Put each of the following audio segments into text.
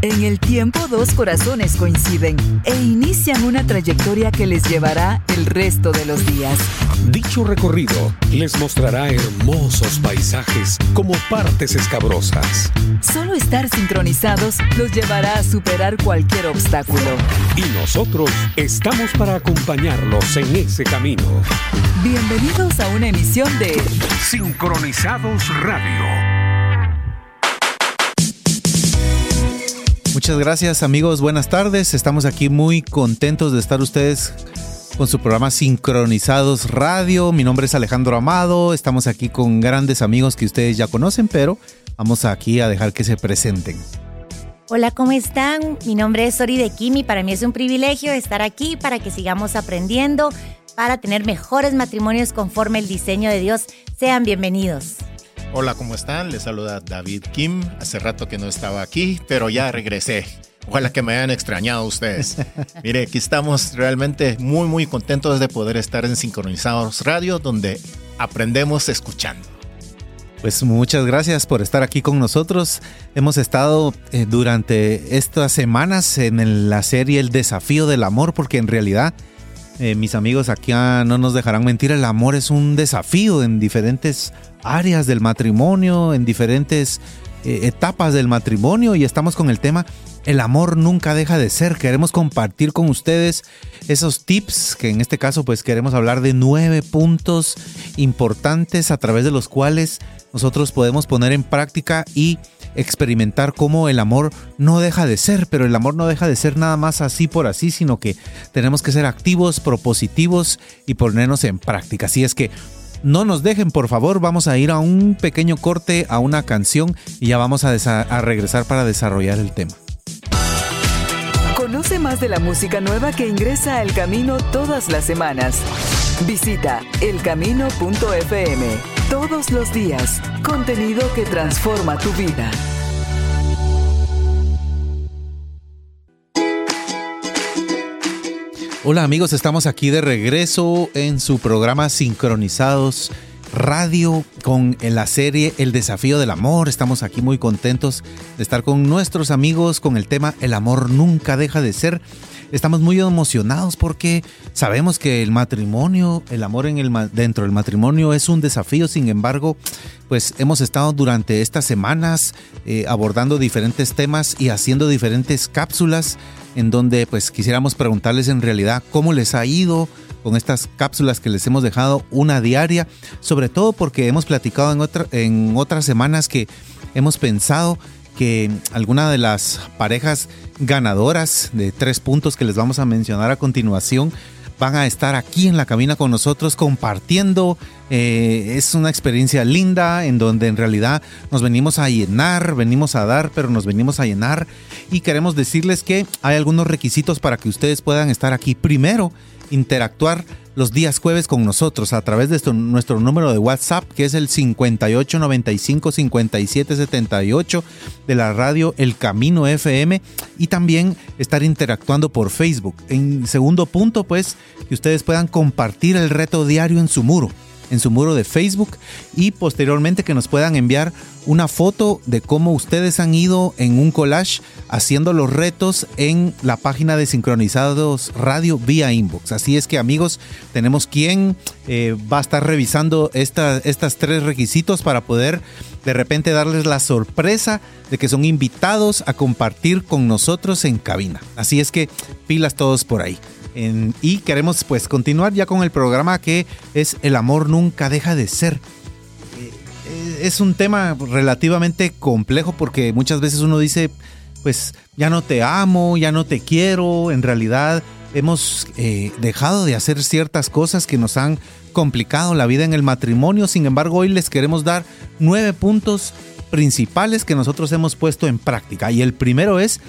En el tiempo dos corazones coinciden e inician una trayectoria que les llevará el resto de los días. Dicho recorrido les mostrará hermosos paisajes como partes escabrosas. Solo estar sincronizados los llevará a superar cualquier obstáculo. Y nosotros estamos para acompañarlos en ese camino. Bienvenidos a una emisión de Sincronizados Radio. Muchas gracias amigos, buenas tardes. Estamos aquí muy contentos de estar ustedes con su programa Sincronizados Radio. Mi nombre es Alejandro Amado. Estamos aquí con grandes amigos que ustedes ya conocen, pero vamos aquí a dejar que se presenten. Hola, ¿cómo están? Mi nombre es Sori de Kimi. Para mí es un privilegio estar aquí para que sigamos aprendiendo, para tener mejores matrimonios conforme el diseño de Dios. Sean bienvenidos. Hola, ¿cómo están? Les saluda David Kim. Hace rato que no estaba aquí, pero ya regresé. Ojalá que me hayan extrañado ustedes. Mire, aquí estamos realmente muy, muy contentos de poder estar en Sincronizados Radio, donde aprendemos escuchando. Pues muchas gracias por estar aquí con nosotros. Hemos estado eh, durante estas semanas en la serie El desafío del amor, porque en realidad eh, mis amigos aquí ah, no nos dejarán mentir, el amor es un desafío en diferentes áreas del matrimonio, en diferentes eh, etapas del matrimonio y estamos con el tema el amor nunca deja de ser. Queremos compartir con ustedes esos tips que en este caso pues queremos hablar de nueve puntos importantes a través de los cuales nosotros podemos poner en práctica y experimentar cómo el amor no deja de ser, pero el amor no deja de ser nada más así por así, sino que tenemos que ser activos, propositivos y ponernos en práctica. Así es que no nos dejen, por favor, vamos a ir a un pequeño corte, a una canción y ya vamos a, regresar para desarrollar el tema. Conoce más de la música nueva que ingresa a El Camino todas las semanas. Visita elcamino.fm todos los días. Contenido que transforma tu vida. Hola amigos, estamos aquí de regreso en su programa Sincronizados Radio con la serie El desafío del amor. Estamos aquí muy contentos de estar con nuestros amigos con el tema El amor nunca deja de ser. Estamos muy emocionados porque sabemos que el matrimonio, el amor en el, dentro del matrimonio es un desafío. Sin embargo, pues hemos estado durante estas semanas eh, abordando diferentes temas y haciendo diferentes cápsulas en donde pues quisiéramos preguntarles en realidad cómo les ha ido con estas cápsulas que les hemos dejado una diaria, sobre todo porque hemos platicado en, otra, en otras semanas que hemos pensado que alguna de las parejas ganadoras de tres puntos que les vamos a mencionar a continuación van a estar aquí en la cabina con nosotros compartiendo. Eh, es una experiencia linda en donde en realidad nos venimos a llenar, venimos a dar, pero nos venimos a llenar. Y queremos decirles que hay algunos requisitos para que ustedes puedan estar aquí. Primero, interactuar los días jueves con nosotros a través de nuestro número de WhatsApp que es el 5895 5778 de la radio El Camino FM y también estar interactuando por Facebook. En segundo punto, pues, que ustedes puedan compartir el reto diario en su muro en su muro de Facebook y posteriormente que nos puedan enviar una foto de cómo ustedes han ido en un collage haciendo los retos en la página de Sincronizados Radio vía inbox. Así es que amigos, tenemos quien eh, va a estar revisando estas tres requisitos para poder de repente darles la sorpresa de que son invitados a compartir con nosotros en cabina. Así es que pilas todos por ahí y queremos pues continuar ya con el programa que es El amor nunca deja de ser. Eh, es un tema relativamente complejo porque muchas veces uno dice, pues ya no te amo, ya no te quiero, en realidad hemos eh, dejado de hacer ciertas cosas que nos han complicado la vida en el matrimonio, sin embargo hoy les queremos dar nueve puntos principales que nosotros hemos puesto en práctica. Y el primero es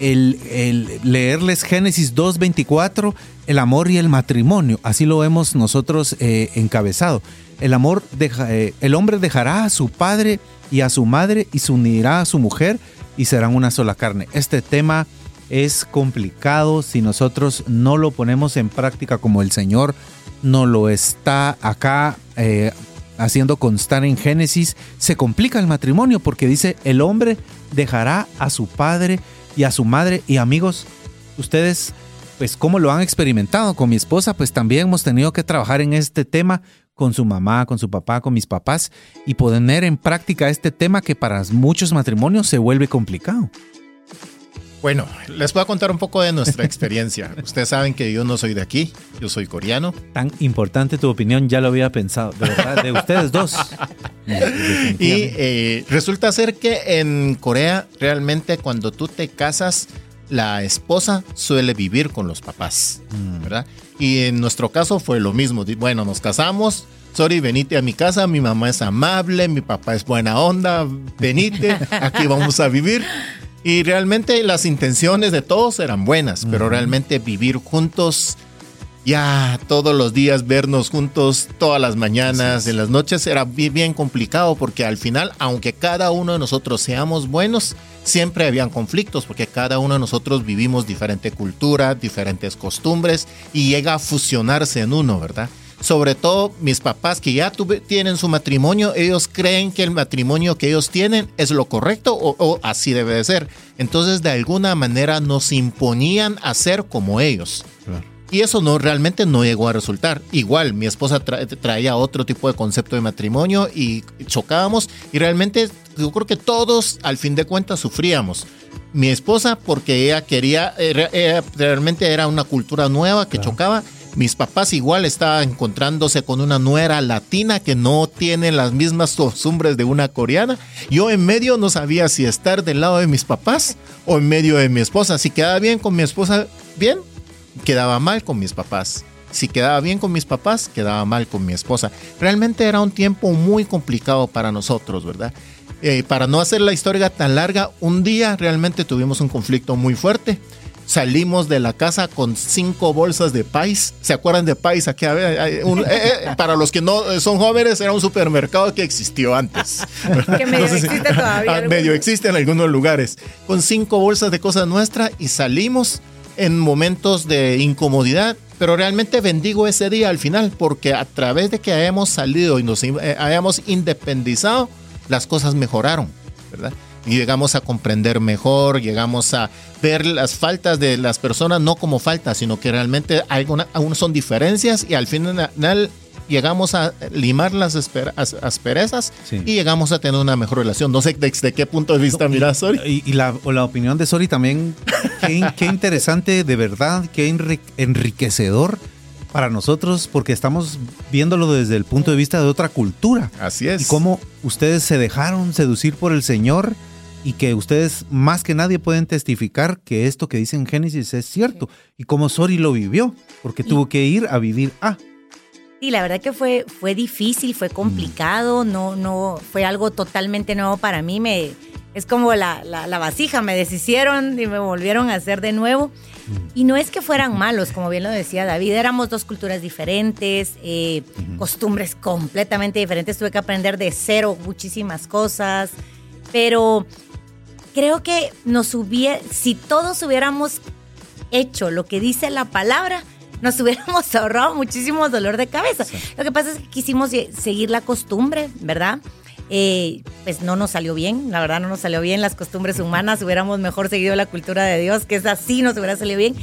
el, leerles Génesis 2.24, el amor y el matrimonio. Así lo hemos nosotros eh, encabezado. El, amor eh, el hombre dejará a su padre y a su madre y se unirá a su mujer y serán una sola carne. Este tema es complicado si nosotros no lo ponemos en práctica como el Señor no lo está acá eh, haciendo constar en Génesis. Se complica el matrimonio porque dice el hombre dejará a su padre y a su madre y amigos, ustedes pues cómo lo han experimentado con mi esposa, pues también hemos tenido que trabajar en este tema con su mamá, con su papá, con mis papás y poner en práctica este tema que para muchos matrimonios se vuelve complicado. Bueno, les voy a contar un poco de nuestra experiencia. Ustedes saben que yo no soy de aquí, yo soy coreano. Tan importante tu opinión, ya lo había pensado, de verdad, de ustedes dos. y eh, resulta ser que en Corea realmente cuando tú te casas, la esposa suele vivir con los papás, mm. ¿verdad? Y en nuestro caso fue lo mismo. Bueno, nos casamos, sorry, venite a mi casa, mi mamá es amable, mi papá es buena onda, venite, aquí vamos a vivir. Y realmente las intenciones de todos eran buenas, pero realmente vivir juntos, ya todos los días vernos juntos, todas las mañanas, en las noches, era bien, bien, complicado porque al final, aunque cada uno de nosotros seamos buenos, siempre habían conflictos porque cada uno de nosotros vivimos diferente cultura, diferentes costumbres y llega a fusionarse en uno, ¿verdad? Sobre todo mis papás que ya tienen su matrimonio, ellos creen que el matrimonio que ellos tienen es lo correcto o, así debe de ser. Entonces de alguna manera nos imponían a ser como ellos. Y eso no realmente no llegó a resultar. Igual, mi esposa traía otro tipo de concepto de matrimonio y chocábamos y realmente yo creo que todos al fin de cuentas sufríamos. Mi esposa porque ella quería, realmente era una cultura nueva que chocaba mis papás igual estaban encontrándose con una nuera latina que no tiene las mismas costumbres de una coreana. Yo en medio no sabía si estar del lado de mis papás o en medio de mi esposa. Si quedaba bien con mi esposa, bien. Quedaba mal con mis papás. Si quedaba bien con mis papás, quedaba mal con mi esposa. Realmente era un tiempo muy complicado para nosotros, ¿verdad? Eh, para no hacer la historia tan larga, un día realmente tuvimos un conflicto muy fuerte salimos de la casa con cinco bolsas de pais. ¿Se acuerdan de pais? Aquí, eh, eh, para los que no son jóvenes, era un supermercado que existió antes. Que medio existe todavía. Ah, medio existe en algunos lugares. Con cinco bolsas de cosas nuestras y salimos en momentos de incomodidad. Pero realmente bendigo ese día al final porque a través de que hayamos salido y nos eh, hayamos independizado, las cosas mejoraron, ¿verdad? Y llegamos a comprender mejor, llegamos a ver las faltas de las personas no como faltas, sino que realmente aún son diferencias y al final llegamos a limar las asperezas y llegamos a tener una mejor relación. No sé desde qué punto de vista miras, Sori. Y, la, la, opinión de Sori también, qué, qué interesante, de verdad, qué enriquecedor para nosotros porque estamos viéndolo desde el punto de vista de otra cultura. Así es. Y cómo ustedes se dejaron seducir por el Señor y que ustedes más que nadie pueden testificar que esto que dice en Génesis es cierto y cómo Sori lo vivió, porque tuvo que ir a vivir a. Sí, la verdad que fue, fue difícil, fue complicado, no, no, fue algo totalmente nuevo para mí. Me, es como la, la, vasija, me deshicieron y me volvieron a hacer de nuevo. Y no es que fueran malos, como bien lo decía David, éramos dos culturas diferentes, eh, costumbres completamente diferentes, tuve que aprender de cero muchísimas cosas, pero creo que nos hubiera, si todos hubiéramos hecho lo que dice la palabra, nos hubiéramos ahorrado muchísimo dolor de cabeza. Lo que pasa es que quisimos seguir la costumbre, ¿verdad? Eh, pues no nos salió bien, la verdad no nos salió bien las costumbres humanas, hubiéramos mejor seguido la cultura de Dios, que es así, nos hubiera salido bien.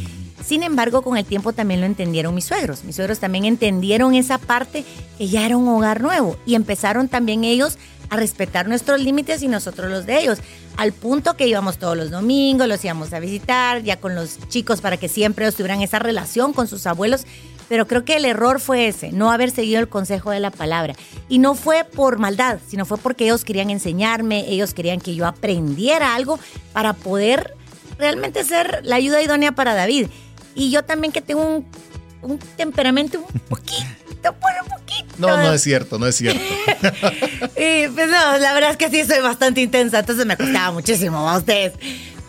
Sin embargo, con el tiempo también lo entendieron mis suegros. Mis suegros también entendieron esa parte que ya era un hogar nuevo y empezaron también ellos a respetar nuestros límites y nosotros los de ellos. Al punto que íbamos todos los domingos, los íbamos a visitar, ya con los chicos para que siempre tuvieran esa relación con sus abuelos. Pero creo que el error fue ese, no haber seguido el consejo de la palabra. Y no fue por maldad, sino fue porque ellos querían enseñarme, ellos querían que yo aprendiera algo para poder realmente ser la ayuda idónea para David. Y yo también que tengo un, un temperamento un poquito por un poquito. No, no es cierto, no es cierto. y pues no, la verdad es que sí soy bastante intensa, entonces me costaba muchísimo a ustedes.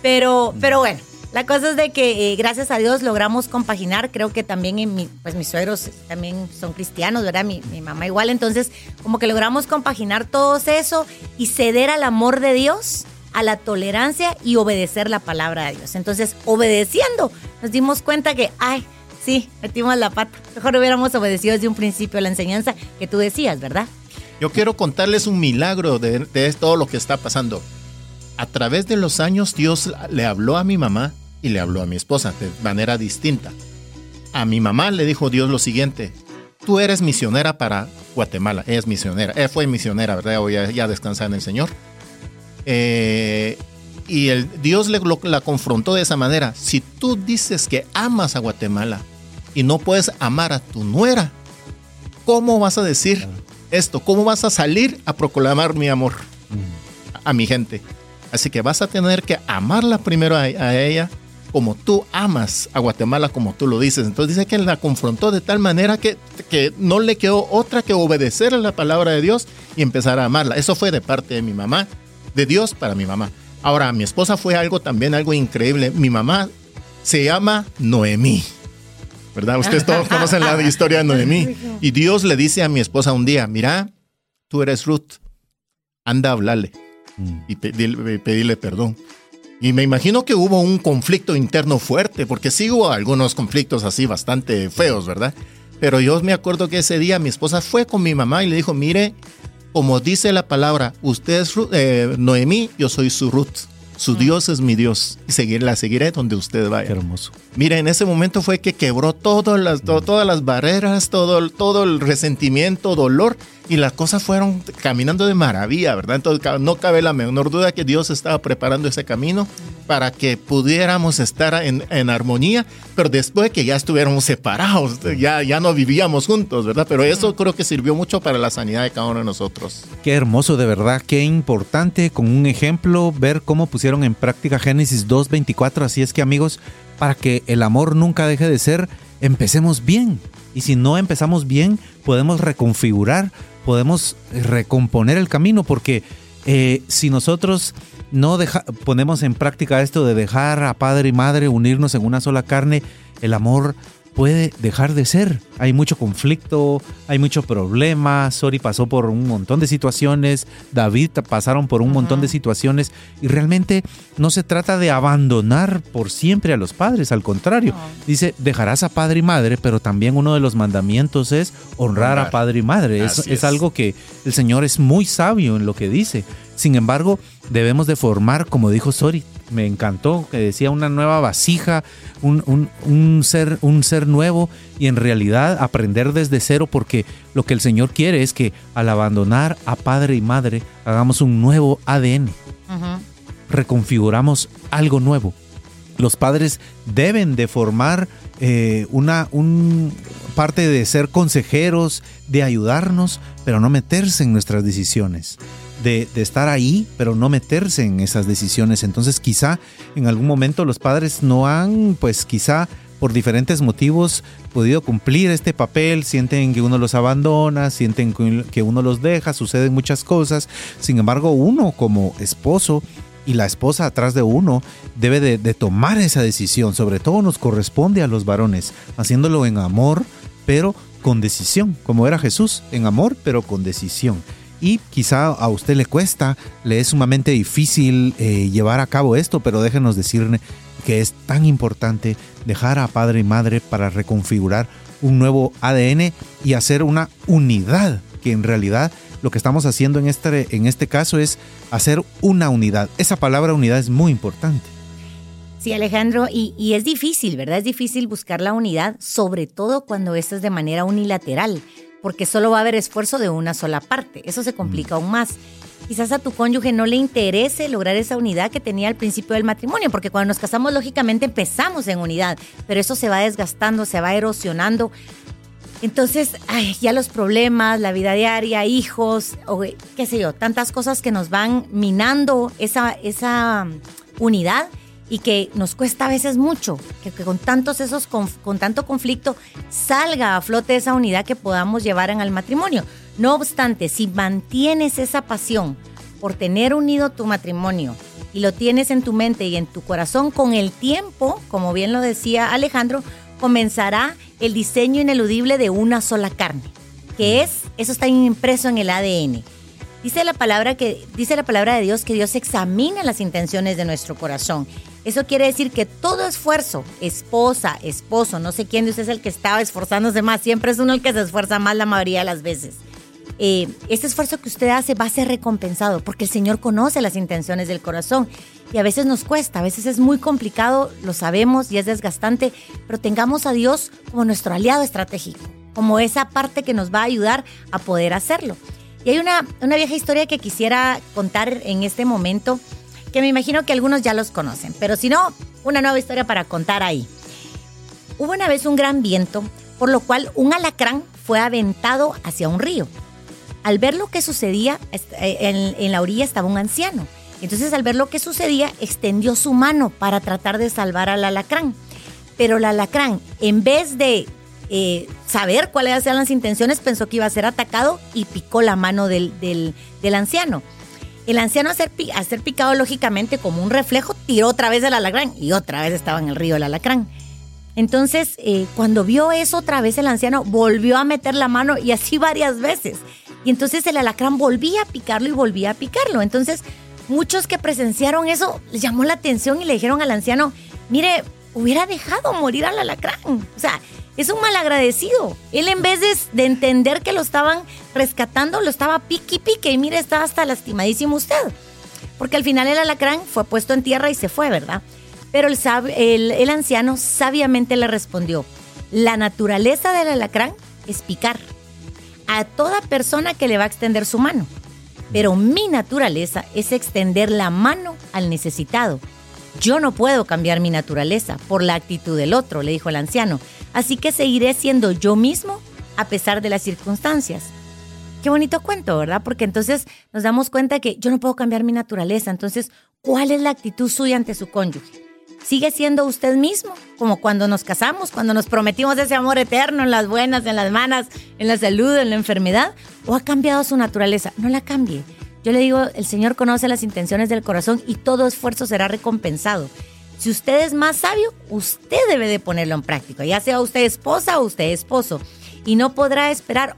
Pero, pero bueno, la cosa es de que eh, gracias a Dios logramos compaginar. Creo que también en mi, pues mis suegros también son cristianos, ¿verdad? Mi, mi, mamá igual. Entonces, como que logramos compaginar todo eso y ceder al amor de Dios, a la tolerancia y obedecer la palabra de Dios. Entonces, obedeciendo, nos dimos cuenta que, ay, sí, metimos la pata. Mejor hubiéramos obedecido desde un principio la enseñanza que tú decías, ¿verdad? Yo quiero contarles un milagro de, todo lo que está pasando. a través de los años Dios le habló a mi mamá y le habló a mi esposa de manera distinta. A mi mamá le dijo Dios lo siguiente, tú eres misionera para Guatemala, ella es misionera, ella fue misionera, ¿verdad? Hoy ya, ya descansa en el Señor. Eh, y el, Dios la confrontó de esa manera. Si tú dices que amas a Guatemala y no puedes amar a tu nuera, ¿cómo vas a decir esto? ¿Cómo vas a salir a proclamar mi amor a, mi gente? Así que vas a tener que amarla primero a, ella como tú amas a Guatemala, como tú lo dices. Entonces dice que la confrontó de tal manera que, que no le quedó otra que obedecer a la palabra de Dios y empezar a amarla. Eso fue de parte de mi mamá, de Dios para mi mamá. Ahora, mi esposa fue algo también, algo increíble. Mi mamá se llama Noemí. ¿Verdad? Ustedes todos conocen la historia de Noemí. Y Dios le dice a mi esposa un día, mira, tú eres Ruth, anda a hablarle y pedirle, perdón. Y me imagino que hubo un conflicto interno fuerte, porque sí hubo algunos conflictos así bastante feos, ¿verdad? Pero yo me acuerdo que ese día mi esposa fue con mi mamá y le dijo, mire, como dice la palabra, usted es eh, Noemí, yo soy su Ruth. Su Dios es mi Dios y seguir, la seguiré donde usted vaya. hermoso. Mira, en ese momento fue que quebró todas las, todas las barreras, todo, todo el resentimiento, dolor y las cosas fueron caminando de maravilla, ¿verdad? Entonces no cabe la menor duda que Dios estaba preparando ese camino para que pudiéramos estar en, en armonía, pero después de que ya estuviéramos separados, ya, ya no vivíamos juntos, ¿verdad? Pero eso creo que sirvió mucho para la sanidad de cada uno de nosotros. Qué hermoso, de verdad, qué importante con un ejemplo ver cómo pusieron en práctica Génesis 2.24, así es que amigos, para que el amor nunca deje de ser, empecemos bien. Y si no empezamos bien, podemos reconfigurar podemos recomponer el camino porque eh, si nosotros no ponemos en práctica esto de dejar a padre y madre unirnos en una sola carne, el amor puede dejar de ser. Hay mucho conflicto, hay mucho problema. Sori pasó por un montón de situaciones, David pasaron por un montón de situaciones y realmente no se trata de abandonar por siempre a los padres, al contrario. Dice, dejarás a padre y madre, pero también uno de los mandamientos es honrar, a padre y madre. Es, es algo que el Señor es muy sabio en lo que dice. Sin embargo, debemos de formar, como dijo Sori, me encantó, que decía una nueva vasija, un, ser, un ser nuevo y en realidad aprender desde cero porque lo que el Señor quiere es que al abandonar a padre y madre hagamos un nuevo ADN, reconfiguramos algo nuevo. Los padres deben de formar eh, una un parte de ser consejeros, de ayudarnos, pero no meterse en nuestras decisiones de, estar ahí, pero no meterse en esas decisiones. Entonces quizá en algún momento los padres no han, pues quizá por diferentes motivos podido cumplir este papel, sienten que uno los abandona, sienten que uno los deja, suceden muchas cosas. Sin embargo, uno como esposo y la esposa atrás de uno debe de, tomar esa decisión. Sobre todo nos corresponde a los varones, haciéndolo en amor, pero con decisión, como era Jesús, en amor, pero con decisión y quizá a usted le cuesta, le es sumamente difícil eh, llevar a cabo esto, pero déjenos decirle que es tan importante dejar a padre y madre para reconfigurar un nuevo ADN y hacer una unidad, que en realidad lo que estamos haciendo en este, en este caso es hacer una unidad. Esa palabra unidad es muy importante. Sí, Alejandro, y, y, es difícil, ¿verdad? Es difícil buscar la unidad, sobre todo cuando esto es de manera unilateral porque solo va a haber esfuerzo de una sola parte. Eso se complica aún más. Quizás a tu cónyuge no le interese lograr esa unidad que tenía al principio del matrimonio, porque cuando nos casamos, lógicamente empezamos en unidad, pero eso se va desgastando, se va erosionando. Entonces, ya los problemas, la vida diaria, hijos, o qué sé yo, tantas cosas que nos van minando esa, esa unidad y que nos cuesta a veces mucho que, con tantos esos con, tanto conflicto salga a flote esa unidad que podamos llevar en el matrimonio. No obstante, si mantienes esa pasión por tener unido tu matrimonio y lo tienes en tu mente y en tu corazón, con el tiempo, como bien lo decía Alejandro, comenzará el diseño ineludible de una sola carne, que es, eso está impreso en el ADN. Dice la palabra que dice la palabra de Dios que Dios examina las intenciones de nuestro corazón eso quiere decir que todo esfuerzo, esposa, esposo, no sé quién de ustedes es el que estaba esforzándose más, siempre es uno el que se esfuerza más la mayoría de las veces. eh, este esfuerzo que usted hace va a ser recompensado porque el Señor conoce las intenciones del corazón y a veces nos cuesta, a veces es muy complicado, lo sabemos y es desgastante, pero tengamos a Dios como nuestro aliado estratégico, como esa parte que nos va a ayudar a poder hacerlo. Y hay una, una vieja historia que quisiera contar en este momento, que me imagino que algunos ya los conocen, pero si no, una nueva historia para contar ahí. Hubo una vez un gran viento, por lo cual un alacrán fue aventado hacia un río. Al ver lo que sucedía, eh, en, la orilla estaba un anciano. Entonces, al ver lo que sucedía, extendió su mano para tratar de salvar al alacrán. Pero el alacrán, en vez de eh, saber cuáles eran las intenciones, pensó que iba a ser atacado y picó la mano del, anciano. El anciano, a ser, picado lógicamente como un reflejo, tiró otra vez el alacrán y otra vez estaba en el río el alacrán. Entonces, eh, cuando vio eso otra vez, el anciano volvió a meter la mano y así varias veces. Y entonces el alacrán volvía a picarlo y volvía a picarlo. Entonces, muchos que presenciaron eso les llamó la atención y le dijeron al anciano, mire, hubiera dejado morir al alacrán. O sea, es un malagradecido. Él en vez de, entender que lo estaban rescatando, lo estaba pique y pique. Y mire, estaba hasta lastimadísimo usted. Porque al final el alacrán fue puesto en tierra y se fue, ¿verdad? Pero el, anciano sabiamente le respondió, la naturaleza del alacrán es picar a toda persona que le va a extender su mano. Pero mi naturaleza es extender la mano al necesitado. Yo no puedo cambiar mi naturaleza por la actitud del otro, le dijo el anciano. Así que seguiré siendo yo mismo a pesar de las circunstancias. Qué bonito cuento, ¿verdad? Porque entonces nos damos cuenta que yo no puedo cambiar mi naturaleza. Entonces, ¿cuál es la actitud suya ante su cónyuge? sigue siendo usted mismo, como cuando nos casamos, cuando nos prometimos ese amor eterno en las buenas, en las malas, en la salud, en la enfermedad, o ha cambiado su naturaleza. No la cambie. Yo le digo, el Señor conoce las intenciones del corazón y todo esfuerzo será recompensado. Si usted es más sabio, usted debe de ponerlo en práctica, ya sea usted esposa o usted esposo. Y no podrá esperar,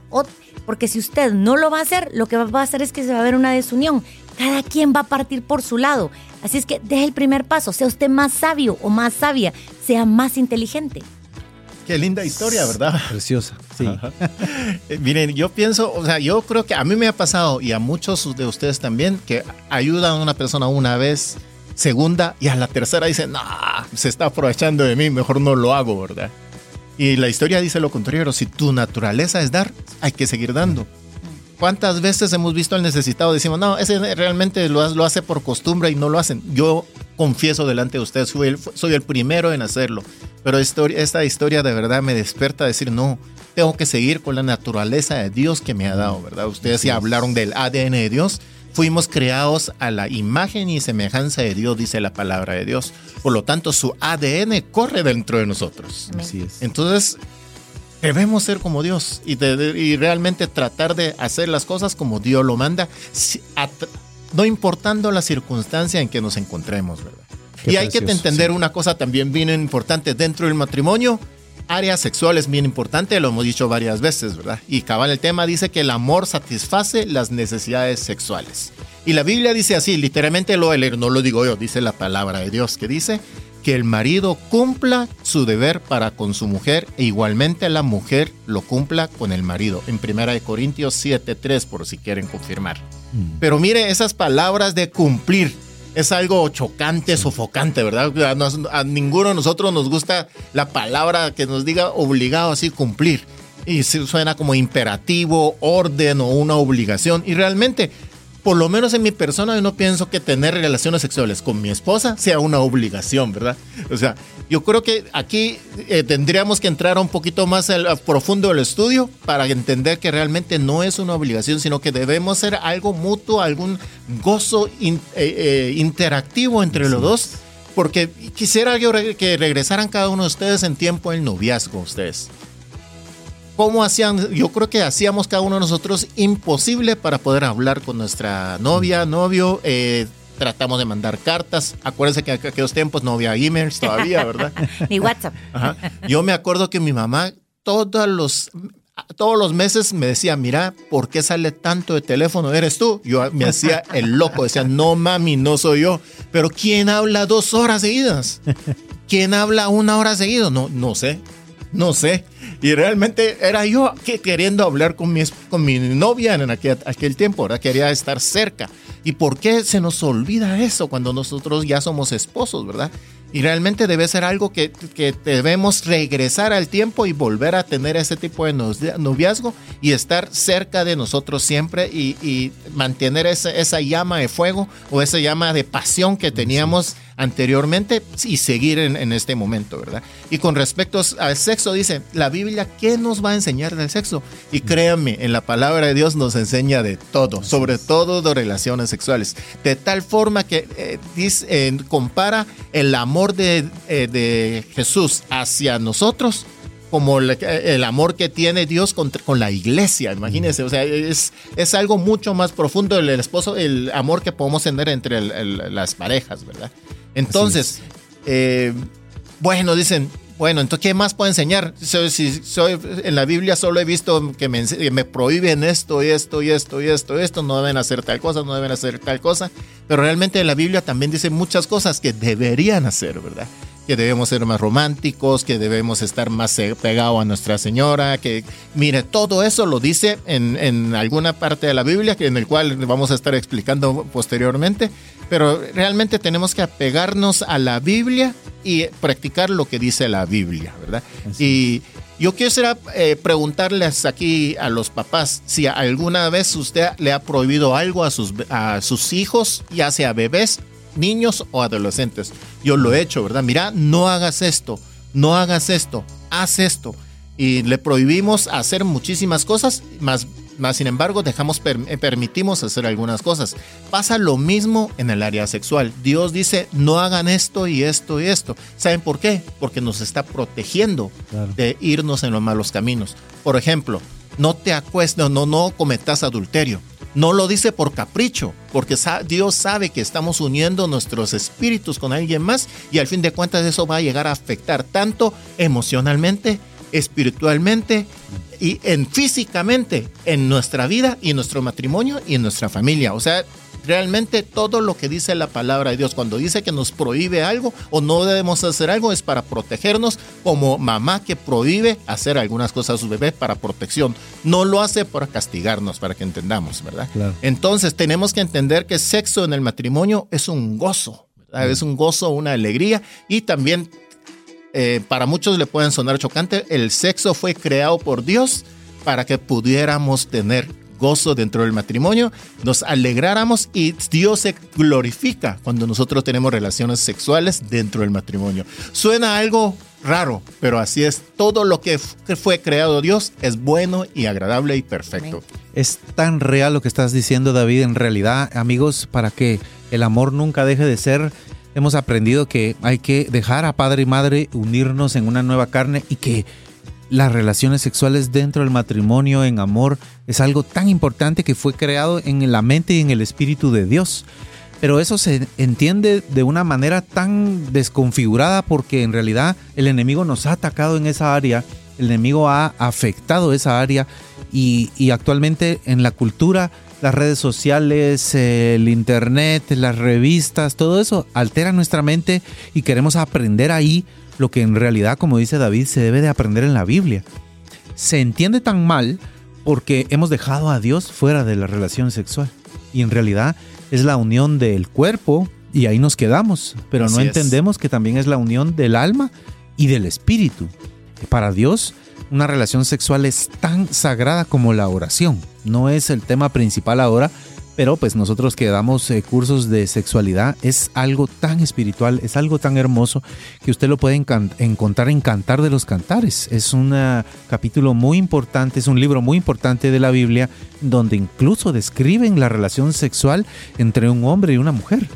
porque si usted no lo va a hacer, lo que va a hacer es que se va a ver una desunión. Cada quien va a partir por su lado. Así es que deje el primer paso, sea usted más sabio o más sabia, sea más inteligente. Qué linda historia, ¿verdad? Preciosa, sí. Eh, miren, yo pienso, o sea, yo creo que a mí me ha pasado y a muchos de ustedes también que ayudan a una persona una vez, segunda y a la tercera dicen, no, se está aprovechando de mí, mejor no lo hago, ¿verdad? Y la historia dice lo contrario, si tu naturaleza es dar, hay que seguir dando. ¿Cuántas veces hemos visto al necesitado? Decimos, no, ese realmente lo, hace por costumbre y no lo hacen. Yo confieso delante de ustedes, soy el, soy el primero en hacerlo. Pero esta historia de verdad me despierta a decir, no, tengo que seguir con la naturaleza de Dios que me ha dado, ¿verdad? Ustedes ya hablaron del ADN de Dios. Fuimos creados a la imagen y semejanza de Dios, dice la palabra de Dios. Por lo tanto, su ADN corre dentro de nosotros. Así es. Entonces, debemos ser como Dios y, y, realmente tratar de hacer las cosas como Dios lo manda, no importando la circunstancia en que nos encontremos, ¿verdad? y hay que entender una cosa también bien importante dentro del matrimonio. Área sexual es bien importante, lo hemos dicho varias veces, ¿verdad? Y cabal el tema dice que el amor satisface las necesidades sexuales. Y la Biblia dice así, literalmente lo leer, no lo digo yo, dice la palabra de Dios, que dice que el marido cumpla su deber para con su mujer e igualmente la mujer lo cumpla con el marido. En 1 Corintios 7:3 por si quieren confirmar. Mm. Pero mire, esas palabras de cumplir es algo chocante, sofocante, ¿verdad? A, ninguno de nosotros nos gusta la palabra que nos diga obligado así cumplir. Y suena como imperativo, orden o una obligación. Y realmente por lo menos en mi persona, yo no pienso que tener relaciones sexuales con mi esposa sea una obligación, ¿verdad? O sea, yo creo que aquí eh, tendríamos que entrar un poquito más al, profundo del estudio para entender que realmente no es una obligación, sino que debemos ser algo mutuo, algún gozo eh, eh, interactivo entre los dos. Porque quisiera que regresaran cada uno de ustedes en tiempo el noviazgo, ustedes. ¿Cómo hacían? Yo creo que hacíamos cada uno de nosotros imposible para poder hablar con nuestra novia, novio. Eh, tratamos de mandar cartas. Acuérdense que en aquellos tiempos no había emails todavía, ¿verdad? Ni WhatsApp. Yo me acuerdo que mi mamá todos los, todos los meses me decía, mira, ¿por qué sale tanto de teléfono? ¿Eres tú? Yo me hacía el loco, decía, no mami, no soy yo. Pero ¿quién habla dos horas seguidas? ¿Quién habla una hora seguido? No, no sé, no sé. Y realmente era yo que queriendo hablar con mi, con mi novia en aquel, aquel tiempo, ¿verdad? Quería estar cerca. ¿Y por qué se nos olvida eso cuando nosotros ya somos esposos, verdad? Y realmente debe ser algo que, que, debemos regresar al tiempo y volver a tener ese tipo de noviazgo y estar cerca de nosotros siempre y, y mantener esa, esa, llama de fuego o esa llama de pasión que teníamos anteriormente y seguir en, en, este momento, ¿verdad? Y con respecto al sexo, dice, la Biblia, ¿qué nos va a enseñar del sexo? Y créanme, en la palabra de Dios nos enseña de todo, sobre todo de relaciones sexuales, de tal forma que eh, dice, eh, compara el amor de, eh, de Jesús hacia nosotros como el amor que tiene Dios con, con la iglesia, imagínense, o sea, es, es algo mucho más profundo el, esposo, el amor que podemos tener entre el, el, las parejas, ¿verdad? Entonces, eh, bueno, dicen, bueno, entonces, ¿qué más puedo enseñar? Si soy, en la Biblia solo he visto que me, me, prohíben esto y esto y esto y esto y esto, no deben hacer tal cosa, no deben hacer tal cosa, pero realmente en la Biblia también dice muchas cosas que deberían hacer, ¿verdad? Que debemos ser más románticos, que debemos estar más pegados a Nuestra Señora, que mire, todo eso lo dice en, en alguna parte de la Biblia, en el cual vamos a estar explicando posteriormente, pero realmente tenemos que apegarnos a la Biblia y practicar lo que dice la Biblia, ¿verdad? Y yo quisiera eh, preguntarles aquí a los papás si alguna vez usted le ha prohibido algo a sus, a sus hijos, ya sea bebés niños o adolescentes. Yo lo he hecho, ¿verdad? Mira, no hagas esto, no hagas esto, haz esto. Y le prohibimos hacer muchísimas cosas, más, más sin embargo dejamos, eh, permitimos hacer algunas cosas. Pasa lo mismo en el área sexual. Dios dice, no hagan esto y esto y esto. ¿Saben por qué? Porque nos está protegiendo de irnos en los malos caminos. Por ejemplo, no te acuestes, no, no cometas adulterio. No lo dice por capricho, porque Dios sabe que estamos uniendo nuestros espíritus con alguien más y al fin de cuentas eso va a llegar a afectar tanto emocionalmente, espiritualmente y en físicamente en nuestra vida y en nuestro matrimonio y en nuestra familia. O sea, realmente todo lo que dice la palabra de Dios, cuando dice que nos prohíbe algo o no debemos hacer algo, es para protegernos como mamá que prohíbe hacer algunas cosas a su bebé para protección. No lo hace para castigarnos, para que entendamos, ¿verdad? Entonces tenemos que entender que sexo en el matrimonio es un gozo, es un gozo, una alegría y también eh, para muchos le pueden sonar chocante, el sexo fue creado por Dios para que pudiéramos tener gozo dentro del matrimonio, nos alegráramos y Dios se glorifica cuando nosotros tenemos relaciones sexuales dentro del matrimonio. Suena algo raro, pero así es. Todo lo que fue creado Dios es bueno y agradable y perfecto. Es tan real lo que estás diciendo, David. En realidad, amigos, para que el amor nunca deje de ser, hemos aprendido que hay que dejar a padre y madre unirnos en una nueva carne y que las relaciones sexuales dentro del matrimonio en amor es algo tan importante que fue creado en la mente y en el espíritu de Dios. Pero eso se entiende de una manera tan desconfigurada porque en realidad el enemigo nos ha atacado en esa área, el enemigo ha afectado esa área y, actualmente en la cultura las redes sociales, el internet, las revistas, todo eso altera nuestra mente y queremos aprender ahí lo que en realidad, como dice David, se debe de aprender en la Biblia. Se entiende tan mal porque hemos dejado a Dios fuera de la relación sexual. Y en realidad es la unión del cuerpo y ahí nos quedamos. Pero no entendemos que también es la unión del alma y del espíritu. Para Dios, una relación sexual es tan sagrada como la oración. No es el tema principal ahora, pero pues nosotros que damos eh, cursos de sexualidad es algo tan espiritual, es algo tan hermoso que usted lo puede encontrar en Cantar de los Cantares. Es un capítulo muy importante, es un libro muy importante de la Biblia donde incluso describen la relación sexual entre un hombre y una mujer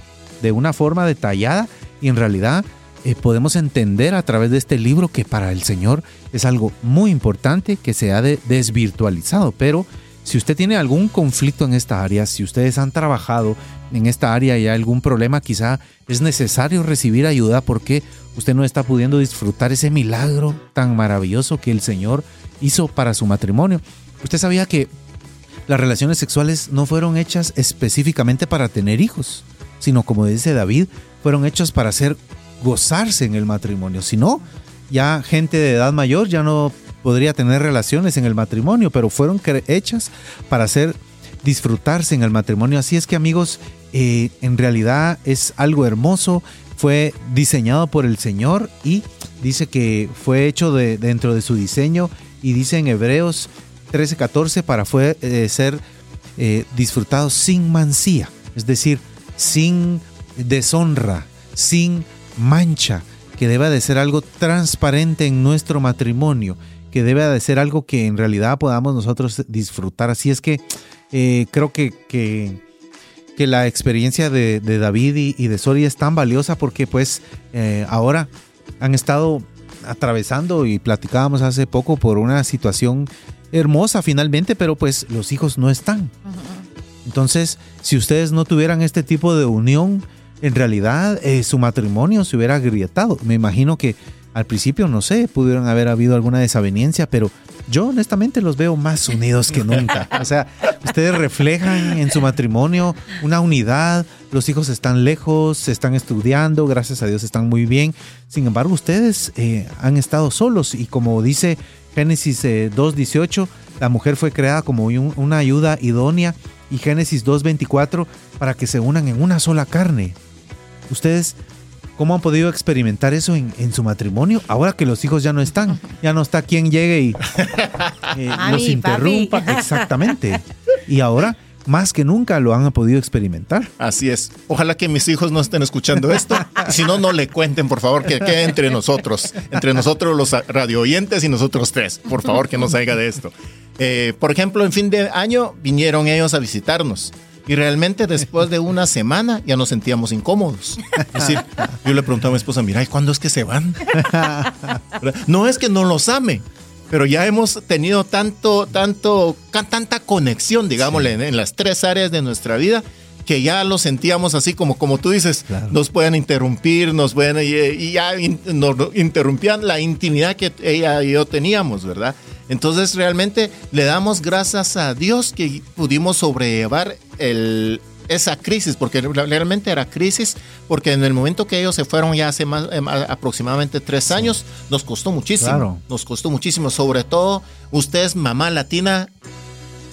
de una forma detallada y en realidad eh, podemos entender a través de este libro que para el Señor es algo muy importante que se ha desvirtualizado, pero si usted tiene algún conflicto en esta área, si ustedes han trabajado en esta área y hay algún problema, quizá es necesario recibir ayuda porque usted no está pudiendo disfrutar ese milagro tan maravilloso que el Señor hizo para su matrimonio. Usted sabía que las relaciones sexuales no fueron hechas específicamente para tener hijos, sino como dice David, fueron hechas para hacer gozarse en el matrimonio. Si no, ya gente de edad mayor ya no podría tener relaciones en el matrimonio, pero fueron hechas para hacer disfrutarse en el matrimonio. Así es que amigos, eh, en realidad es algo hermoso, fue diseñado por el Señor y dice que fue hecho de, dentro de su diseño y dice en Hebreos 13:14 para fue, eh, ser eh, disfrutado sin mancía, es decir, sin deshonra, sin mancha, que deba de ser algo transparente en nuestro matrimonio, que debe de ser algo que en realidad podamos nosotros disfrutar. Así es que eh, creo que, que, la experiencia de, David y, de Sori es tan valiosa porque pues eh, ahora han estado atravesando y platicábamos hace poco por una situación hermosa finalmente, pero pues los hijos no están. Entonces, si ustedes no tuvieran este tipo de unión, en realidad eh, su matrimonio se hubiera agrietado. Me imagino que al principio, no sé, pudieron haber habido alguna desaveniencia, pero yo honestamente los veo más unidos que nunca. O sea, ustedes reflejan en su matrimonio una unidad, los hijos están lejos, están estudiando, gracias a Dios están muy bien. Sin embargo, ustedes eh, han estado solos y como dice Génesis 2.18, eh, la mujer fue creada como una ayuda idónea y Génesis 2.24 para que se unan en una sola carne. Ustedes ¿Cómo han podido experimentar eso en, su matrimonio? Ahora que los hijos ya no están, ya no está quien llegue y eh, los interrumpa. Exactamente. Y ahora, más que nunca, lo han podido experimentar. Así es. Ojalá que mis hijos no estén escuchando esto. si no, no le cuenten, por favor, que quede entre nosotros, entre nosotros los radio oyentes y nosotros tres. Por favor, que no salga de esto. Eh, por ejemplo, en fin de año vinieron ellos a visitarnos. Y realmente después de una semana ya nos sentíamos incómodos. Es decir, yo le pregunté a mi esposa, mira, ¿y cuándo es que se van? No es que no los ame, pero ya hemos tenido tanto, tanto, tanta conexión, digámosle, en, las tres áreas de nuestra vida que ya lo sentíamos así como, como tú dices, nos pueden interrumpir, nos pueden, y, ya nos interrumpían la intimidad que ella y yo teníamos, ¿verdad? Entonces realmente le damos gracias a Dios que pudimos sobrellevar el, esa crisis, porque realmente era crisis, porque en el momento que ellos se fueron ya hace más, eh, aproximadamente tres años, nos costó muchísimo. Nos costó muchísimo, sobre todo ustedes, mamá latina,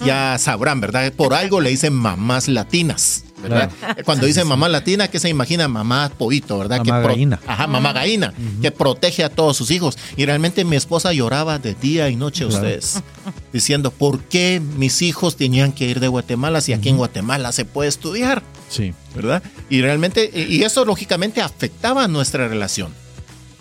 ya sabrán, ¿verdad? Por algo le dicen mamás latinas. Cuando dice mamá latina, ¿qué se imagina? Mamá pollito, ¿verdad? Mamá que gallina. Ajá, mamá gallina, que protege a todos sus hijos. Y realmente mi esposa lloraba de día y noche a ustedes, diciendo, ¿por qué mis hijos tenían que ir de Guatemala si aquí en Guatemala se puede estudiar? Sí. ¿Verdad? Y realmente, y eso lógicamente afectaba nuestra relación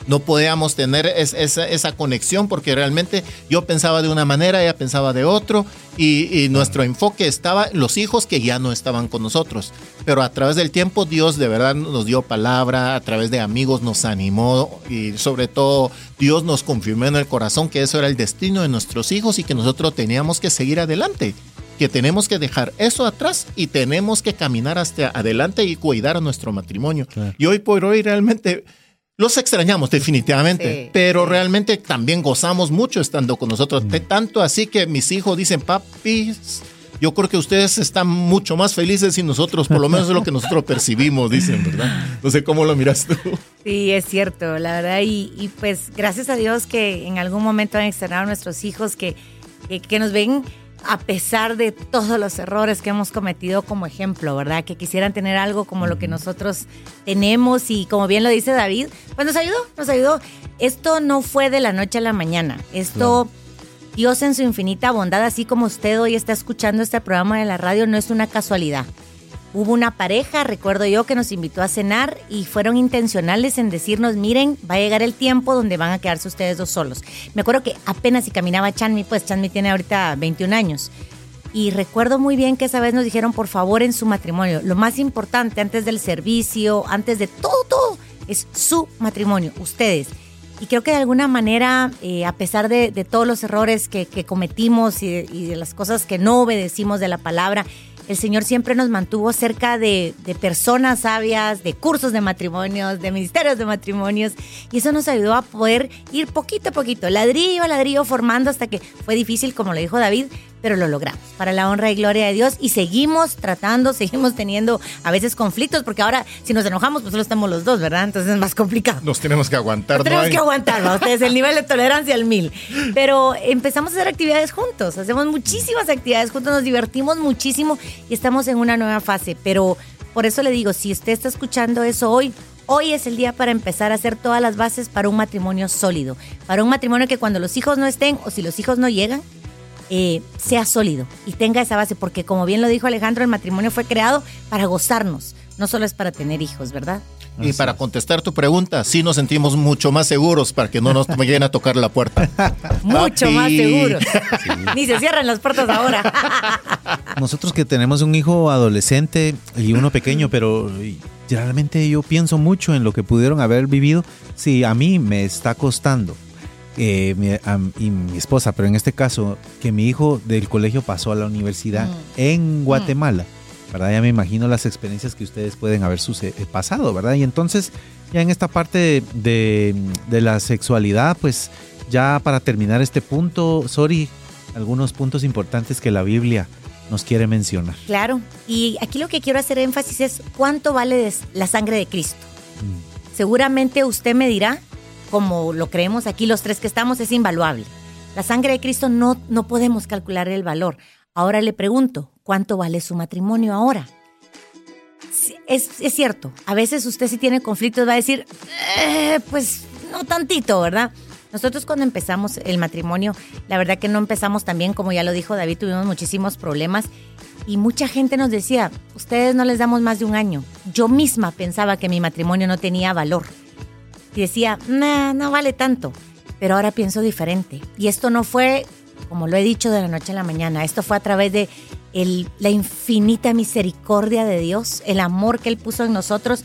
no podíamos tener esa, conexión porque realmente yo pensaba de una manera, ella pensaba de otro y, nuestro enfoque estaba en los hijos que ya no estaban con nosotros. Pero a través del tiempo Dios de verdad nos dio palabra, a través de amigos nos animó y sobre todo Dios nos confirmó en el corazón que eso era el destino de nuestros hijos y que nosotros teníamos que seguir adelante que tenemos que dejar eso atrás y tenemos que caminar hasta adelante y cuidar a nuestro matrimonio. Y hoy por hoy realmente los extrañamos definitivamente, pero realmente también gozamos mucho estando con nosotros. Mm. Tanto así que mis hijos dicen, papi, yo creo que ustedes están mucho más felices y nosotros, por lo menos es lo que nosotros percibimos, dicen, ¿verdad? No sé cómo lo miras tú. Sí, es cierto, la verdad. Y, pues gracias a Dios que en algún momento han externado a nuestros hijos que, que nos ven a pesar de todos los errores que hemos cometido como ejemplo, ¿verdad? Que quisieran tener algo como lo que nosotros tenemos y como bien lo dice David, pues nos ayudó, nos ayudó. Esto no fue de la noche a la mañana, esto... Dios en su infinita bondad, así como usted hoy está escuchando este programa de la radio, no es una casualidad. Hubo una pareja, recuerdo yo, que nos invitó a cenar y fueron intencionales en decirnos, miren, va a llegar el tiempo donde van a quedarse ustedes dos solos. Me acuerdo que apenas si caminaba Chanmi, pues Chanmi tiene ahorita 21 años. Y recuerdo muy bien que esa vez nos dijeron, por favor, en su matrimonio, lo más importante antes del servicio, antes de todo, todo, es su matrimonio, ustedes. Y creo que de alguna manera, eh, a pesar de, todos los errores que, cometimos y de las cosas que no obedecimos de la palabra, el Señor siempre nos mantuvo cerca de, personas sabias, de cursos de matrimonios, de ministerios de matrimonios, y eso nos ayudó a poder ir poquito a poquito, ladrillo a ladrillo, formando hasta que fue difícil, como le dijo David, pero lo logramos para la honra y gloria de Dios y seguimos tratando, seguimos teniendo a veces conflictos, porque ahora si nos enojamos, pues solo estamos los dos, ¿verdad? Entonces es más complicado. Nos tenemos que aguantar. Nos tenemos que aguantar, ¿no? ustedes, el nivel de tolerancia al mil. Pero empezamos a hacer actividades juntos, hacemos muchísimas actividades juntos, nos divertimos muchísimo y estamos en una nueva fase, pero por eso le digo, si usted está escuchando eso hoy, Hoy es el día para empezar a hacer todas las bases para un matrimonio sólido, para un matrimonio que cuando los hijos no estén o si los hijos no llegan, eh, sea sólido y tenga esa base, porque como bien lo dijo Alejandro, el matrimonio fue creado para gozarnos, no solo es para tener hijos, ¿verdad? Y para contestar tu pregunta, sí nos sentimos mucho más seguros para que no nos lleguen a tocar la puerta. mucho más seguros. Ni se cierran las puertas ahora. Nosotros que tenemos un hijo adolescente y uno pequeño, pero realmente yo pienso mucho en lo que pudieron haber vivido. Sí, a mí me está costando eh, mi, y mi esposa, pero en este caso, que mi hijo del colegio pasó a la universidad mm. en mm. Guatemala, ¿verdad? Ya me imagino las experiencias que ustedes pueden haber eh, pasado, ¿verdad? Y entonces, ya en esta parte de, de la sexualidad, pues ya para terminar este punto, sorry, algunos puntos importantes que la Biblia nos quiere mencionar. Claro, y aquí lo que quiero hacer énfasis es cuánto vale la sangre de Cristo. Mm. Seguramente usted me dirá como lo creemos aquí los tres que estamos, es invaluable. La sangre de Cristo no, no podemos calcular el valor. Ahora le pregunto, ¿cuánto vale su matrimonio ahora? Es, es cierto, a veces usted si tiene conflictos va a decir, eh, pues no tantito, ¿verdad? Nosotros cuando empezamos el matrimonio, la verdad que no empezamos tan bien, como ya lo dijo David, tuvimos muchísimos problemas y mucha gente nos decía, ustedes no les damos más de un año. Yo misma pensaba que mi matrimonio no tenía valor y decía, nah, no vale tanto. Pero ahora pienso diferente. Y esto no fue, como lo he dicho, de la noche a la mañana. Esto fue a través de el, la infinita misericordia de Dios, el amor que Él puso en nosotros.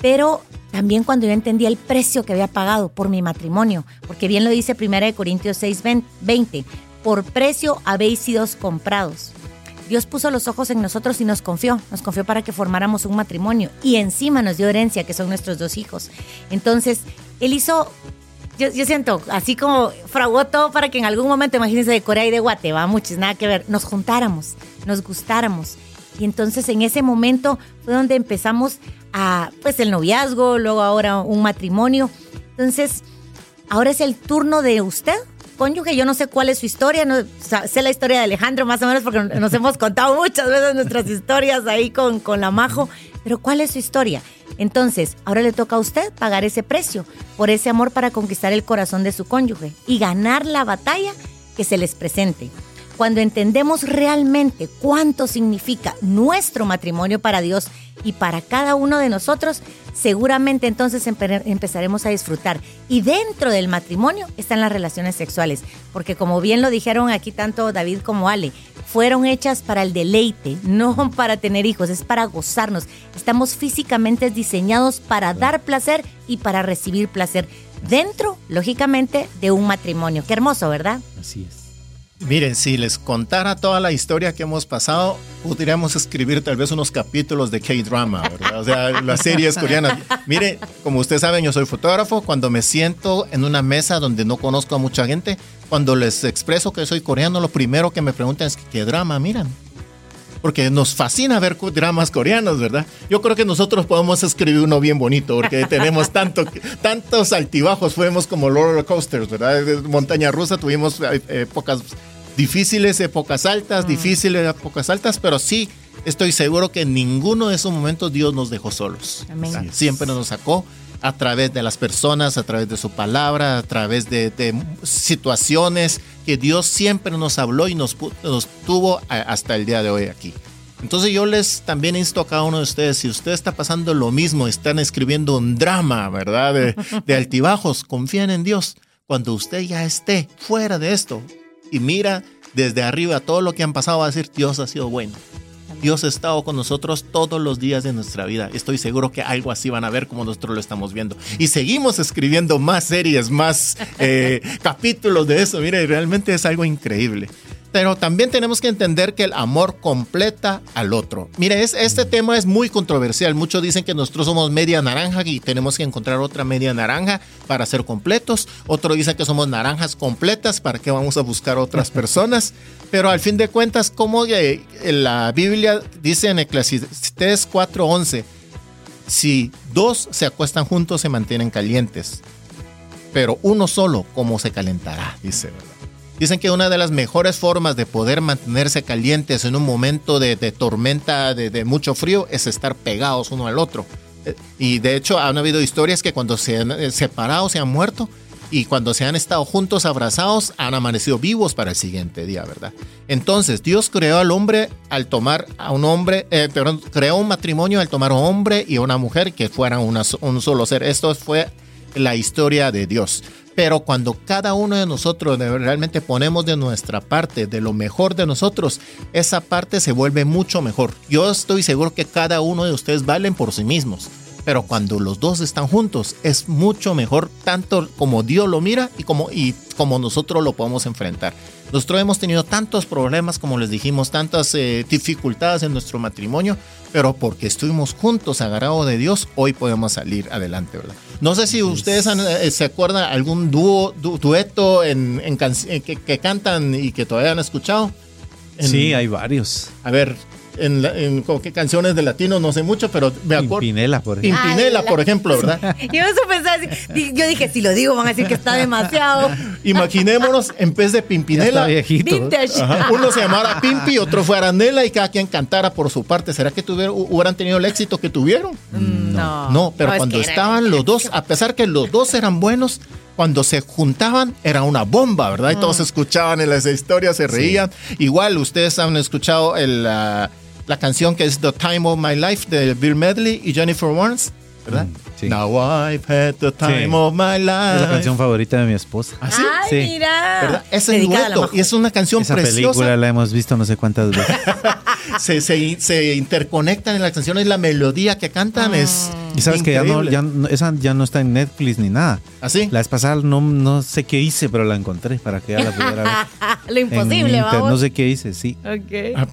Pero también cuando yo entendí el precio que había pagado por mi matrimonio. Porque bien lo dice 1 Corintios 6, 20. Por precio habéis sido comprados. Dios puso los ojos en nosotros y nos confió, nos confió para que formáramos un matrimonio y encima nos dio herencia, que son nuestros dos hijos. Entonces, Él hizo, yo, siento, así como fraguó todo para que en algún momento, imagínense, de Corea y de Guate, va muchos, nada que ver, nos juntáramos, nos gustáramos. Y entonces en ese momento fue donde empezamos a, pues el noviazgo, luego ahora un matrimonio. Entonces, ahora es el turno de usted cónyuge, yo no sé cuál es su historia, no, sé la historia de Alejandro más o menos porque nos hemos contado muchas veces nuestras historias ahí con, con la Majo, pero ¿cuál es su historia? Entonces, ahora le toca a usted pagar ese precio por ese amor para conquistar el corazón de su cónyuge y ganar la batalla que se les presente. Cuando entendemos realmente cuánto significa nuestro matrimonio para Dios y para cada uno de nosotros, seguramente entonces empezaremos a disfrutar. Y dentro del matrimonio están las relaciones sexuales, porque como bien lo dijeron aquí tanto David como Ale, fueron hechas para el deleite, no para tener hijos, es para gozarnos. Estamos físicamente diseñados para dar placer y para recibir placer dentro, lógicamente, de un matrimonio. Qué hermoso, ¿verdad? Así es. Miren, si les contara toda la historia que hemos pasado, podríamos escribir tal vez unos capítulos de K-drama, ¿verdad? O sea, las series coreanas. Mire, como ustedes saben, yo soy fotógrafo. Cuando me siento en una mesa donde no conozco a mucha gente, cuando les expreso que soy coreano, lo primero que me preguntan es qué drama miran. Porque nos fascina ver dramas coreanos, ¿verdad? Yo creo que nosotros podemos escribir uno bien bonito, porque tenemos tanto, tantos altibajos, fuimos como roller coasters, ¿verdad? Montaña rusa, tuvimos eh, épocas difíciles, épocas altas, mm. difíciles, épocas altas, pero sí estoy seguro que en ninguno de esos momentos Dios nos dejó solos. Siempre nos sacó a través de las personas, a través de su palabra, a través de, situaciones que Dios siempre nos habló y nos, nos tuvo hasta el día de hoy aquí. Entonces yo les también insto a cada uno de ustedes, si usted está pasando lo mismo, están escribiendo un drama, ¿verdad? De, de altibajos, confíen en Dios. Cuando usted ya esté fuera de esto, y mira desde arriba todo lo que han pasado, va a decir, Dios ha sido bueno. Dios ha estado con nosotros todos los días de nuestra vida. Estoy seguro que algo así van a ver como nosotros lo estamos viendo. Y seguimos escribiendo más series, más eh, capítulos de eso. Mire, realmente es algo increíble. Pero también tenemos que entender que el amor completa al otro. Mire, es, este tema es muy controversial. Muchos dicen que nosotros somos media naranja y tenemos que encontrar otra media naranja para ser completos. Otro dice que somos naranjas completas, ¿para qué vamos a buscar otras personas? Pero al fin de cuentas, como la Biblia dice en Eclesiastes 4:11, si dos se acuestan juntos se mantienen calientes, pero uno solo, ¿cómo se calentará? Dice, ¿verdad? Dicen que una de las mejores formas de poder mantenerse calientes en un momento de, tormenta, de, mucho frío, es estar pegados uno al otro. Eh, y de hecho han habido historias que cuando se han eh, separado se han muerto y cuando se han estado juntos abrazados han amanecido vivos para el siguiente día, ¿verdad? Entonces Dios creó al hombre al tomar a un hombre, eh, perdón, creó un matrimonio al tomar a un hombre y a una mujer que fueran un solo ser. Esto fue la historia de Dios. Pero cuando cada uno de nosotros realmente ponemos de nuestra parte, de lo mejor de nosotros, esa parte se vuelve mucho mejor. Yo estoy seguro que cada uno de ustedes valen por sí mismos. Pero cuando los dos están juntos es mucho mejor, tanto como Dios lo mira y como, y como nosotros lo podemos enfrentar. Nosotros hemos tenido tantos problemas, como les dijimos, tantas eh, dificultades en nuestro matrimonio, pero porque estuvimos juntos, agarrados de Dios, hoy podemos salir adelante, ¿verdad? No sé si ustedes eh, se acuerdan algún dúo, dueto en, que, cantan y que todavía han escuchado. sí, hay varios. A ver, en, en qué canciones de latino, no sé mucho, pero me acuerdo. Pimpinela, por ejemplo. Pimpinela, por ejemplo, ¿verdad? yo dije, si lo digo, van a decir que está demasiado. Imaginémonos, en vez de Pimpinela, uno se llamara Pimpi, otro fue Aranela y cada quien cantara por su parte. ¿Será que tuvieron, hubieran tenido el éxito que tuvieron? Mm, no. No, pero cuando estaban los dos, a pesar que los dos eran buenos, cuando se juntaban era una bomba, ¿verdad? Y todos mm. escuchaban en las historias, se reían. Igual ustedes han escuchado el, la canción que es The Time of My Life de Bill Medley y Jennifer Warnes, ¿verdad? Mm, Now I've had the time of my life. Es la canción favorita de mi esposa. ¿Ah, sí? Ay, mira. ¿Verdad? Es el dueto y es una canción Esa preciosa. película la hemos visto no sé cuántas veces. se, se, se, interconectan en las canciones, la melodía que cantan ah. es y sabes que ya no, ya esa ya no está en Netflix ni nada. ¿Así? ¿Ah, la vez pasada no, no sé qué hice, pero la encontré para que ya la pudiera ver. lo imposible, vamos. No sé qué hice, sí. Okay. Ah,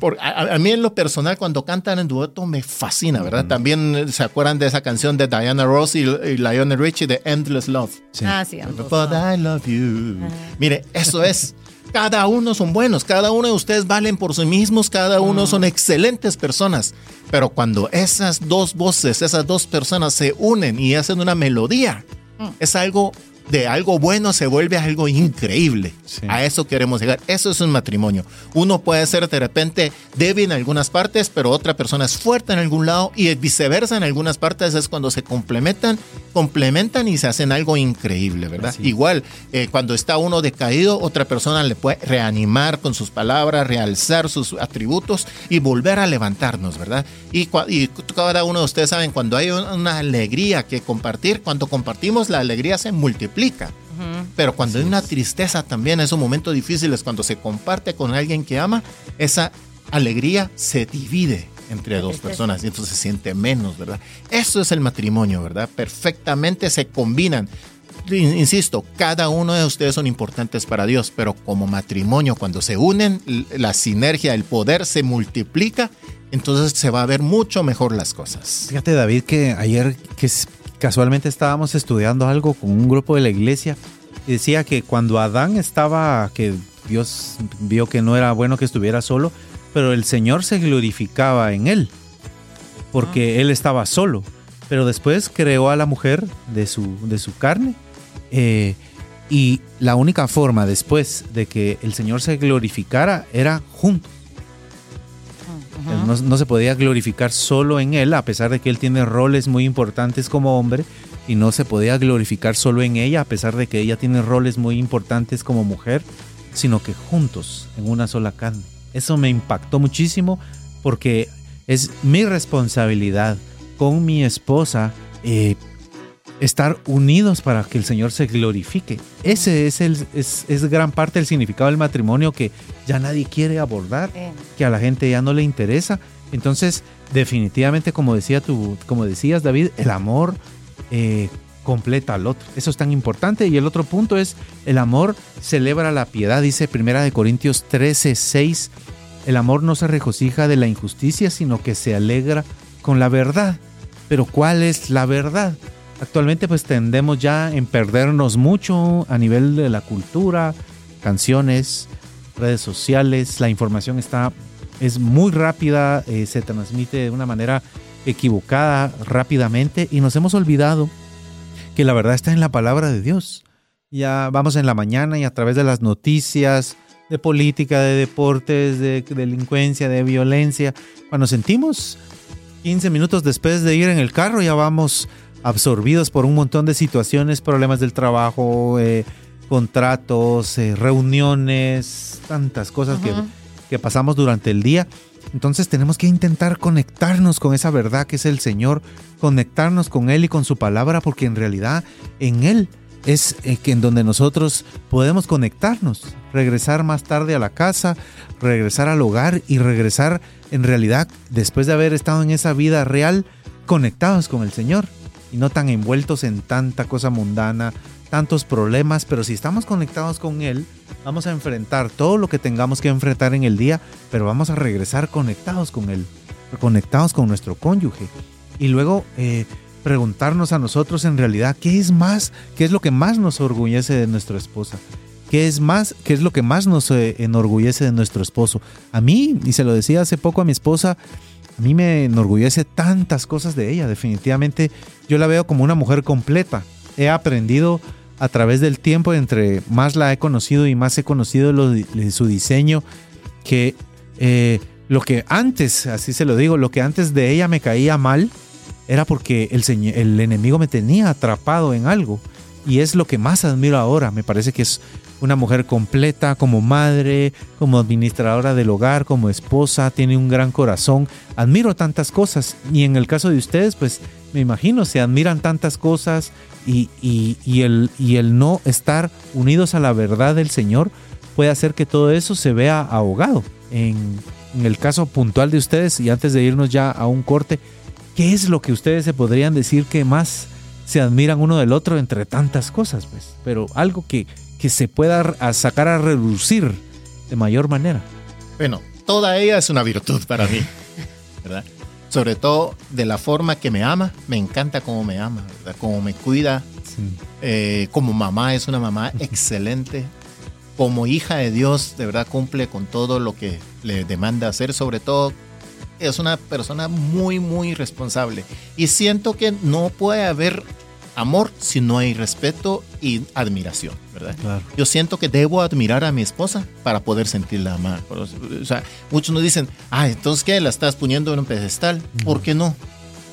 a, mí en lo personal, cuando cantan en dueto, me fascina, ¿verdad? También eh, se acuerdan de esa canción de Diana Ross y, Lionel Richie de Endless Love. Ah, sí. But I love you. Mire, eso es. Cada uno son buenos, cada uno de ustedes valen por sí mismos, cada uno son excelentes personas. Pero cuando esas dos voces, esas dos personas se unen y hacen una melodía, mm. es algo de algo bueno se vuelve algo increíble. A eso queremos llegar. Eso es un matrimonio. Uno puede ser de repente débil en algunas partes, pero otra persona es fuerte en algún lado y viceversa en algunas partes es cuando se complementan, complementan y se hacen algo increíble, ¿verdad? Igual, eh, cuando está uno decaído, otra persona le puede reanimar con sus palabras, realzar sus atributos y volver a levantarnos, ¿verdad? Y, y cada uno de ustedes saben, cuando hay una alegría que compartir, cuando compartimos la alegría se multiplica pero cuando hay una tristeza también, es un momento difícil, es cuando se comparte con alguien que ama, esa alegría se divide entre dos personas y entonces se siente menos, ¿verdad? Eso es el matrimonio, ¿verdad? Perfectamente se combinan. Insisto, cada uno de ustedes son importantes para Dios, pero como matrimonio, cuando se unen, la sinergia, el poder se multiplica, entonces se va a ver mucho mejor las cosas. Fíjate, David, que ayer que casualmente estábamos estudiando algo con un grupo de la iglesia y decía que cuando Adán estaba, que Dios vio que no era bueno que estuviera solo, pero el Señor se glorificaba en él, porque ah. él estaba solo. Pero después creó a la mujer de su, de su carne. Eh, y la única forma después de que el Señor se glorificara era juntos. No, se podía glorificar solo en él, a pesar de que él tiene roles muy importantes como hombre, y no se podía glorificar solo en ella, a pesar de que ella tiene roles muy importantes como mujer, sino que juntos, en una sola carne. Eso me impactó muchísimo porque es mi responsabilidad con mi esposa eh, estar unidos para que el Señor se glorifique. Ese es, el, es, gran parte del significado del matrimonio que ya nadie quiere abordar, que a la gente ya no le interesa. Entonces, definitivamente, como, decía tú, como decías, David, el amor eh, completa al otro. Eso es tan importante. Y el otro punto es, el amor celebra la piedad, dice Primera de Corintios 13, 6. El amor no se regocija de la injusticia, sino que se alegra con la verdad. Pero ¿cuál es la verdad? Actualmente pues tendemos ya en perdernos mucho a nivel de la cultura, canciones, redes sociales, la información está es muy rápida, eh, se transmite de una manera equivocada rápidamente y nos hemos olvidado que la verdad está en la palabra de Dios. Ya vamos en la mañana y a través de las noticias de política, de deportes, de delincuencia, de violencia, cuando sentimos 15 minutos después de ir en el carro ya vamos absorbidos por un montón de situaciones, problemas del trabajo, eh, contratos, eh, reuniones, tantas cosas que, que pasamos durante el día. Entonces tenemos que intentar conectarnos con esa verdad que es el Señor, conectarnos con Él y con su palabra, porque en realidad en Él es eh, en donde nosotros podemos conectarnos, regresar más tarde a la casa, regresar al hogar y regresar en realidad después de haber estado en esa vida real conectados con el Señor y no tan envueltos en tanta cosa mundana, tantos problemas, pero si estamos conectados con Él, vamos a enfrentar todo lo que tengamos que enfrentar en el día, pero vamos a regresar conectados con Él, conectados con nuestro cónyuge. Y luego eh, preguntarnos a nosotros en realidad qué es más, qué es lo que más nos orgullece de nuestra esposa. ¿Qué es más, qué es lo que más nos eh, enorgullece de nuestro esposo? A mí, y se lo decía hace poco a mi esposa, a mí me enorgullece tantas cosas de ella. Definitivamente yo la veo como una mujer completa. He aprendido a través del tiempo, entre más la he conocido y más he conocido de su diseño, que eh, lo que antes, así se lo digo, lo que antes de ella me caía mal, era porque el, el enemigo me tenía atrapado en algo. Y es lo que más admiro ahora. Me parece que es una mujer completa como madre, como administradora del hogar, como esposa, tiene un gran corazón. Admiro tantas cosas. Y en el caso de ustedes, pues me imagino, se admiran tantas cosas, y, el, y el no estar unidos a la verdad del Señor puede hacer que todo eso se vea ahogado. En, el caso puntual de ustedes, y antes de irnos ya a un corte, ¿qué es lo que ustedes se podrían decir que más se admiran uno del otro entre tantas cosas? Pues? Pero algo que, que se pueda sacar a reducir de mayor manera. Bueno, toda ella es una virtud para mí, ¿verdad? sobre todo de la forma que me ama, me encanta cómo me ama, ¿verdad? cómo me cuida, eh, como mamá es una mamá excelente, como hija de Dios de verdad cumple con todo lo que le demanda hacer, sobre todo es una persona muy, muy responsable. Y siento que no puede haber amor si no hay respeto y admiración, ¿verdad? Yo siento que debo admirar a mi esposa para poder sentirla amada. O sea, muchos nos dicen, ah, entonces ¿qué? ¿La estás poniendo en un pedestal? ¿Por qué no?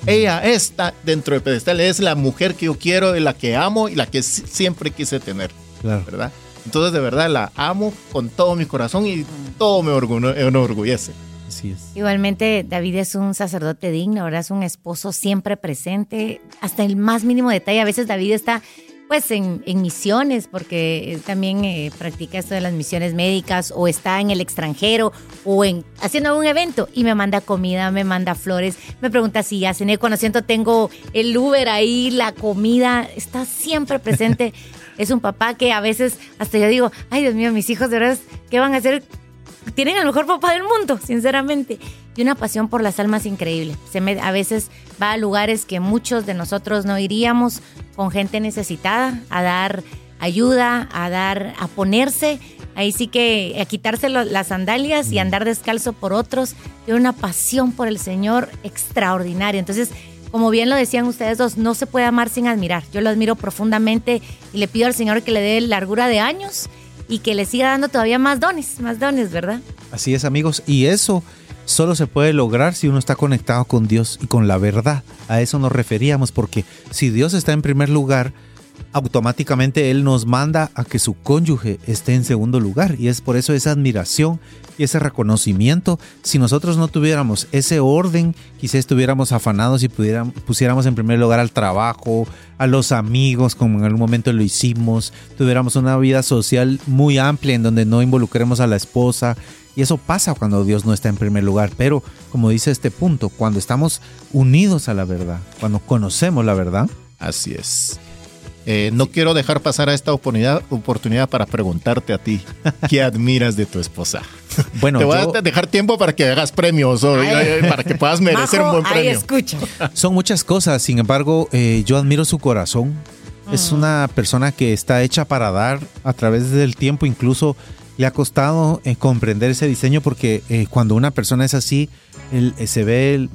Ella está dentro del pedestal, es la mujer que yo quiero, la que amo y la que siempre quise tener, ¿verdad? Entonces de verdad la amo con todo mi corazón y todo me enorgullece. Igualmente, David es un sacerdote digno, ahora es un esposo siempre presente, hasta el más mínimo detalle. A veces David está pues en, misiones, porque también eh, practica esto de las misiones médicas, o está en el extranjero, o en haciendo un evento, y me manda comida, me manda flores, me pregunta si ya cené, cuando siento tengo el Uber ahí, la comida, está siempre presente. es un papá que a veces hasta yo digo, ay Dios mío, mis hijos de verdad, ¿qué van a hacer tienen al mejor papá del mundo, sinceramente. Y una pasión por las almas increíble. Se me, a veces va a lugares que muchos de nosotros no iríamos con gente necesitada a dar ayuda, a dar, a ponerse. Ahí sí que a quitarse las sandalias y andar descalzo por otros. Tiene una pasión por el Señor extraordinaria. Entonces, como bien lo decían ustedes dos, no se puede amar sin admirar. Yo lo admiro profundamente y le pido al Señor que le dé largura de años y que le siga dando todavía más dones, más dones, ¿verdad? Así es, amigos. Y eso solo se puede lograr si uno está conectado con Dios y con la verdad. A eso nos referíamos, porque si Dios está en primer lugar, automáticamente Él nos manda a que su cónyuge esté en segundo lugar. Y es por eso esa admiración y ese reconocimiento. Si nosotros no tuviéramos ese orden, quizás estuviéramos afanados y pusiéramos en primer lugar al trabajo, a los amigos, como en algún momento lo hicimos, tuviéramos una vida social muy amplia en donde no involucremos a la esposa. Y eso pasa cuando Dios no está en primer lugar. Pero, como dice este punto, cuando estamos unidos a la verdad, cuando conocemos la verdad. Así es. Eh, no quiero dejar pasar a esta oportunidad, oportunidad para preguntarte a ti, ¿qué admiras de tu esposa? Bueno, Te voy yo- a dejar tiempo para que hagas premios o, Ay. para que puedas merecer Majo, un buen premio. escucha. Son muchas cosas, sin embargo, eh, yo admiro su corazón. Es una persona que está hecha para dar a través del tiempo, incluso le ha costado eh, comprender ese diseño porque eh, cuando una persona es así, él, eh, se ve el-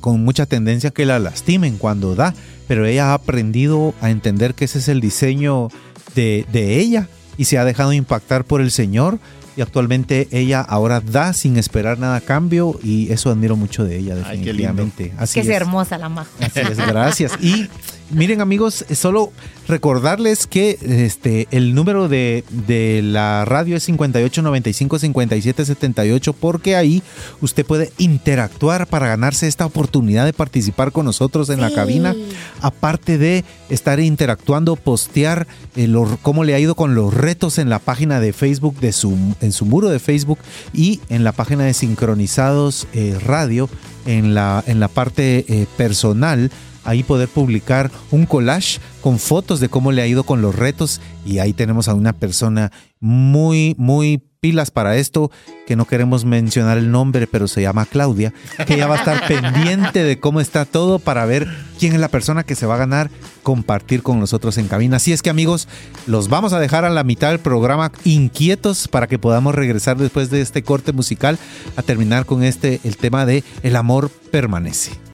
con mucha tendencia que la lastimen cuando da, pero ella ha aprendido a entender que ese es el diseño de, de ella y se ha dejado impactar por el Señor y actualmente ella ahora da sin esperar nada a cambio y eso admiro mucho de ella Ay, qué lindo. definitivamente. Así que es es. hermosa la Majo. Así es, gracias. Y miren amigos, eh, solo recordarles que este el número de, de la radio es 5895-5778 porque ahí usted puede interactuar para ganarse esta oportunidad de participar con nosotros en la cabina. Aparte de estar interactuando, postear eh, lo- cómo le ha ido con los retos en la página de Facebook, de su, en su muro de Facebook y en la página de Sincronizados eh, Radio, en la, en la parte eh, personal ahí poder publicar un collage con fotos de cómo le ha ido con los retos y ahí tenemos a una persona muy, muy pilas para esto, que no queremos mencionar el nombre, pero se llama Claudia, que ya va a estar pendiente de cómo está todo para ver quién es la persona que se va a ganar compartir con nosotros en cabina. Así es que amigos, los vamos a dejar a la mitad del programa inquietos para que podamos regresar después de este corte musical a terminar con este, el tema de el amor permanece.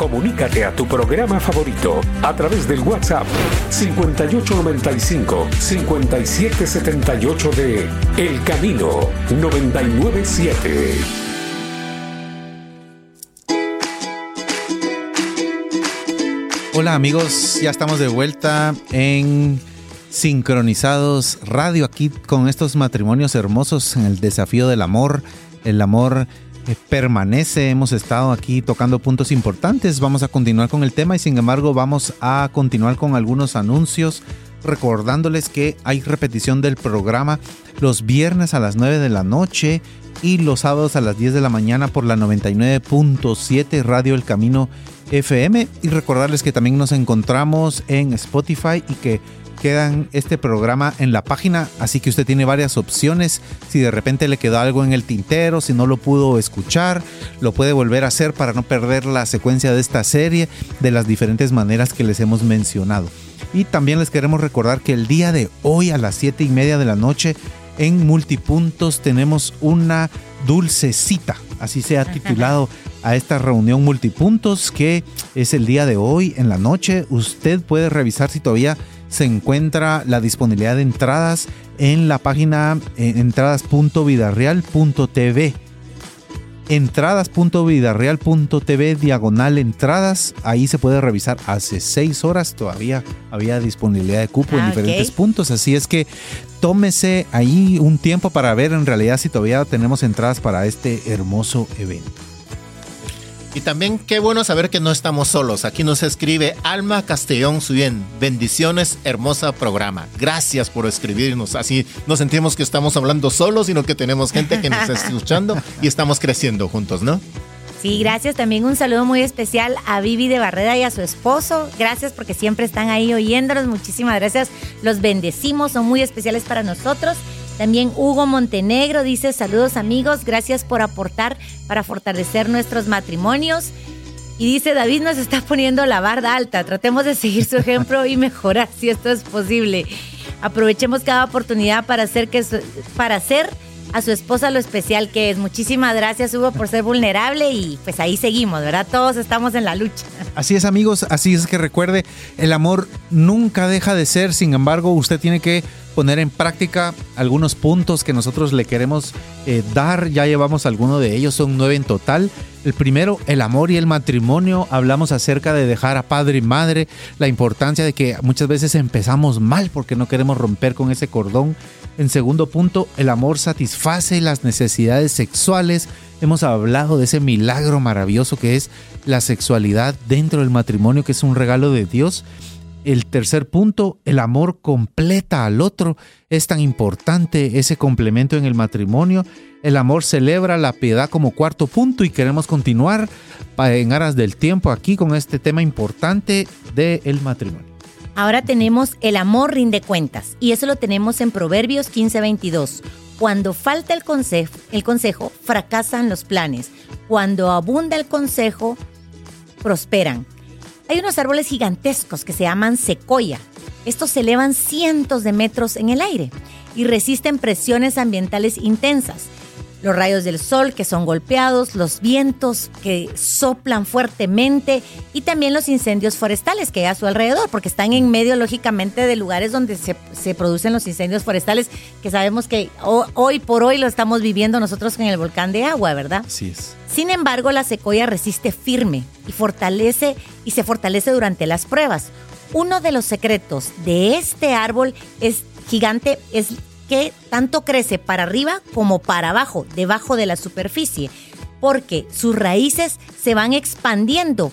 Comunícate a tu programa favorito a través del WhatsApp 5895-5778 de El Camino 997. Hola amigos, ya estamos de vuelta en Sincronizados Radio aquí con estos matrimonios hermosos en el desafío del amor. El amor permanece, hemos estado aquí tocando puntos importantes, vamos a continuar con el tema y sin embargo vamos a continuar con algunos anuncios recordándoles que hay repetición del programa los viernes a las 9 de la noche y los sábados a las 10 de la mañana por la 99.7 Radio El Camino FM y recordarles que también nos encontramos en Spotify y que quedan este programa en la página, así que usted tiene varias opciones. Si de repente le quedó algo en el tintero, si no lo pudo escuchar, lo puede volver a hacer para no perder la secuencia de esta serie de las diferentes maneras que les hemos mencionado. Y también les queremos recordar que el día de hoy a las 7 y media de la noche en Multipuntos tenemos una dulce cita, así se ha titulado a esta reunión multipuntos que es el día de hoy en la noche. Usted puede revisar si todavía se encuentra la disponibilidad de entradas en la página eh, entradas.vidarreal.tv entradas.vidarreal.tv diagonal entradas. Ahí se puede revisar. Hace seis horas todavía había disponibilidad de cupo en Ah, diferentes puntos. Así es que tómese ahí un tiempo para ver en realidad si todavía tenemos entradas para este hermoso evento. Y también qué bueno saber que no estamos solos. Aquí nos escribe Alma Castellón Suyen. Bendiciones, hermosa programa. Gracias por escribirnos. Así no sentimos que estamos hablando solos, sino que tenemos gente que nos está escuchando y estamos creciendo juntos, ¿no? Sí, gracias. También un saludo muy especial a Vivi de Barreda y a su esposo. Gracias porque siempre están ahí oyéndonos. Muchísimas gracias. Los bendecimos, son muy especiales para nosotros. También Hugo Montenegro dice saludos amigos, gracias por aportar para fortalecer nuestros matrimonios. Y dice David nos está poniendo la barda alta. Tratemos de seguir su ejemplo y mejorar si esto es posible. Aprovechemos cada oportunidad para hacer que para hacer a su esposa lo especial que es. Muchísimas gracias Hugo por ser vulnerable y pues ahí seguimos, ¿verdad? Todos estamos en la lucha. Así es amigos, así es que recuerde, el amor nunca deja de ser, sin embargo usted tiene que poner en práctica algunos puntos que nosotros le queremos eh, dar, ya llevamos algunos de ellos, son nueve en total. El primero, el amor y el matrimonio, hablamos acerca de dejar a padre y madre, la importancia de que muchas veces empezamos mal porque no queremos romper con ese cordón. En segundo punto, el amor satisface las necesidades sexuales. Hemos hablado de ese milagro maravilloso que es la sexualidad dentro del matrimonio, que es un regalo de Dios. El tercer punto, el amor completa al otro. Es tan importante ese complemento en el matrimonio. El amor celebra la piedad como cuarto punto y queremos continuar en aras del tiempo aquí con este tema importante del matrimonio. Ahora tenemos el amor rinde cuentas y eso lo tenemos en Proverbios 15:22. Cuando falta el el consejo, fracasan los planes. Cuando abunda el consejo, prosperan. Hay unos árboles gigantescos que se llaman secoya. Estos se elevan cientos de metros en el aire y resisten presiones ambientales intensas los rayos del sol que son golpeados, los vientos que soplan fuertemente y también los incendios forestales que hay a su alrededor, porque están en medio, lógicamente, de lugares donde se, producen los incendios forestales, que sabemos que hoy por hoy lo estamos viviendo nosotros en el volcán de agua, ¿verdad? Sí es. Sin embargo, la secoya resiste firme y fortalece y se fortalece durante las pruebas. Uno de los secretos de este árbol es gigante es que tanto crece para arriba como para abajo, debajo de la superficie, porque sus raíces se van expandiendo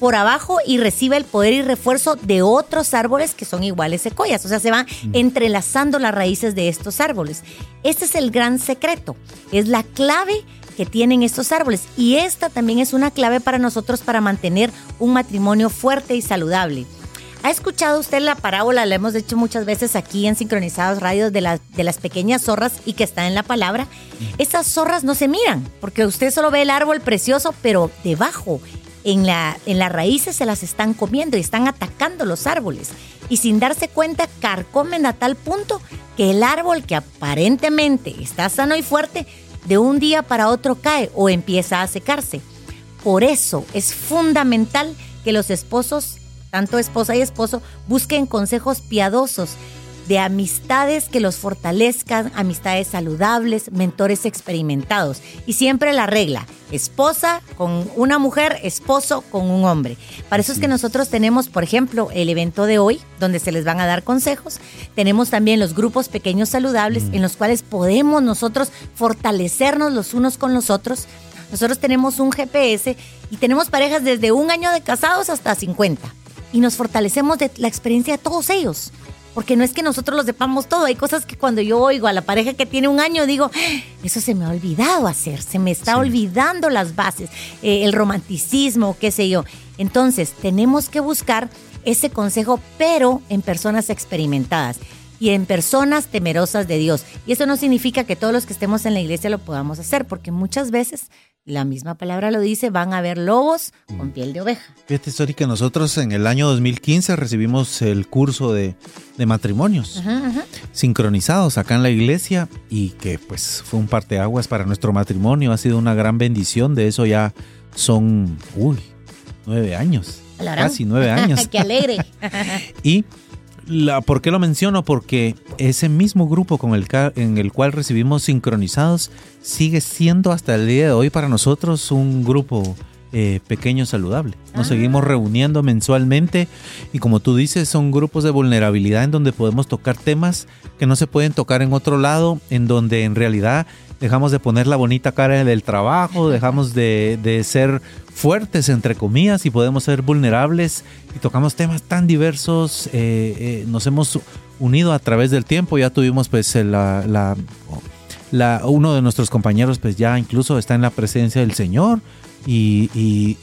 por abajo y recibe el poder y refuerzo de otros árboles que son iguales secoyas. O sea, se van mm. entrelazando las raíces de estos árboles. Este es el gran secreto. Es la clave que tienen estos árboles. Y esta también es una clave para nosotros para mantener un matrimonio fuerte y saludable. ¿Ha escuchado usted la parábola? La hemos hecho muchas veces aquí en Sincronizados Radios de, de las pequeñas zorras y que está en la palabra. Esas zorras no se miran, porque usted solo ve el árbol precioso, pero debajo, en, la, en las raíces se las están comiendo y están atacando los árboles. Y sin darse cuenta, carcomen a tal punto que el árbol que aparentemente está sano y fuerte, de un día para otro cae o empieza a secarse. Por eso es fundamental que los esposos tanto esposa y esposo, busquen consejos piadosos de amistades que los fortalezcan, amistades saludables, mentores experimentados. Y siempre la regla, esposa con una mujer, esposo con un hombre. Para eso es que nosotros tenemos, por ejemplo, el evento de hoy, donde se les van a dar consejos. Tenemos también los grupos pequeños saludables, mm. en los cuales podemos nosotros fortalecernos los unos con los otros. Nosotros tenemos un GPS y tenemos parejas desde un año de casados hasta 50 y nos fortalecemos de la experiencia de todos ellos. Porque no es que nosotros lo sepamos todo. Hay cosas que cuando yo oigo a la pareja que tiene un año, digo, ah, eso se me ha olvidado hacer, se me está olvidando las bases, eh, el romanticismo, qué sé yo. Entonces, tenemos que buscar ese consejo, pero en personas experimentadas y en personas temerosas de Dios. Y eso no significa que todos los que estemos en la iglesia lo podamos hacer, porque muchas veces la misma palabra lo dice, van a haber lobos con piel de oveja. Fíjate, Sori, que nosotros en el año 2015 recibimos el curso de, matrimonios sincronizados acá en la iglesia y que pues fue un parteaguas para nuestro matrimonio, ha sido una gran bendición, de eso ya son, uy, nueve años, casi nueve años. ¡Qué alegre! y ¿Por qué lo menciono? Porque ese mismo grupo con el, en el cual recibimos sincronizados sigue siendo hasta el día de hoy para nosotros un grupo eh, pequeño saludable. Nos ah. seguimos reuniendo mensualmente y como tú dices, son grupos de vulnerabilidad en donde podemos tocar temas que no se pueden tocar en otro lado, en donde en realidad dejamos de poner la bonita cara del trabajo, dejamos de, de ser fuertes, entre comillas, y podemos ser vulnerables y tocamos temas tan diversos. Eh, eh, nos hemos unido a través del tiempo, ya tuvimos pues la, la, uno de nuestros compañeros pues ya incluso está en la presencia del Señor y,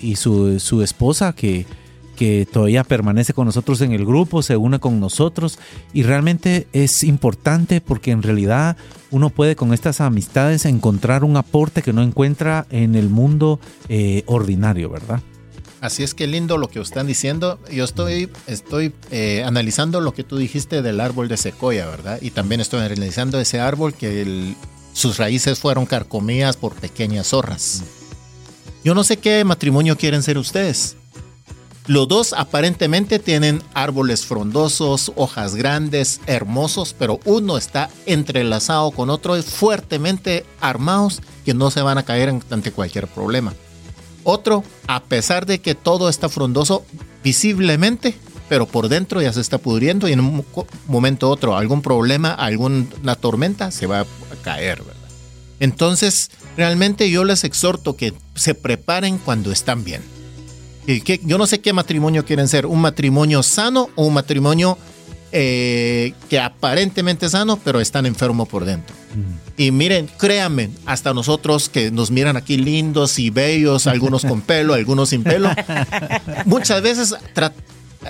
y, su, su, esposa que, que todavía permanece con nosotros en el grupo, se une con nosotros y realmente es importante porque en realidad uno puede con estas amistades encontrar un aporte que no encuentra en el mundo eh, ordinario, ¿verdad? Así es que lindo lo que están diciendo. Yo estoy, estoy eh, analizando lo que tú dijiste del árbol de secoya, ¿verdad? Y también estoy analizando ese árbol que sus raíces fueron carcomidas por pequeñas zorras. Yo no sé qué matrimonio quieren ser ustedes. Los dos aparentemente tienen árboles frondosos, hojas grandes, hermosos, pero uno está entrelazado con otro, fuertemente armados que no se van a caer ante cualquier problema. Otro, a pesar de que todo está frondoso visiblemente, pero por dentro ya se está pudriendo y en un momento otro algún problema, alguna tormenta se va a caer, ¿verdad? Entonces, realmente yo les exhorto que se preparen cuando están bien que, yo no sé qué matrimonio quieren ser, un matrimonio sano o un matrimonio eh, que aparentemente es sano, pero están enfermos por dentro. Y miren, créanme, hasta nosotros que nos miran aquí lindos y bellos, algunos con pelo, algunos sin pelo, muchas veces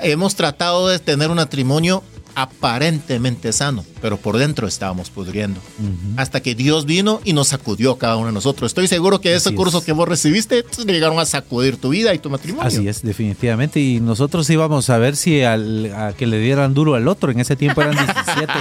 hemos tratado de tener un matrimonio aparentemente sano, pero por dentro estábamos pudriendo. Hasta que Dios vino y nos sacudió cada uno de nosotros. Estoy seguro que ese curso que vos recibiste llegaron a sacudir tu vida y tu matrimonio. Así es, definitivamente. Y nosotros íbamos a ver si al, a que le dieran duro al otro. En ese tiempo eran 17,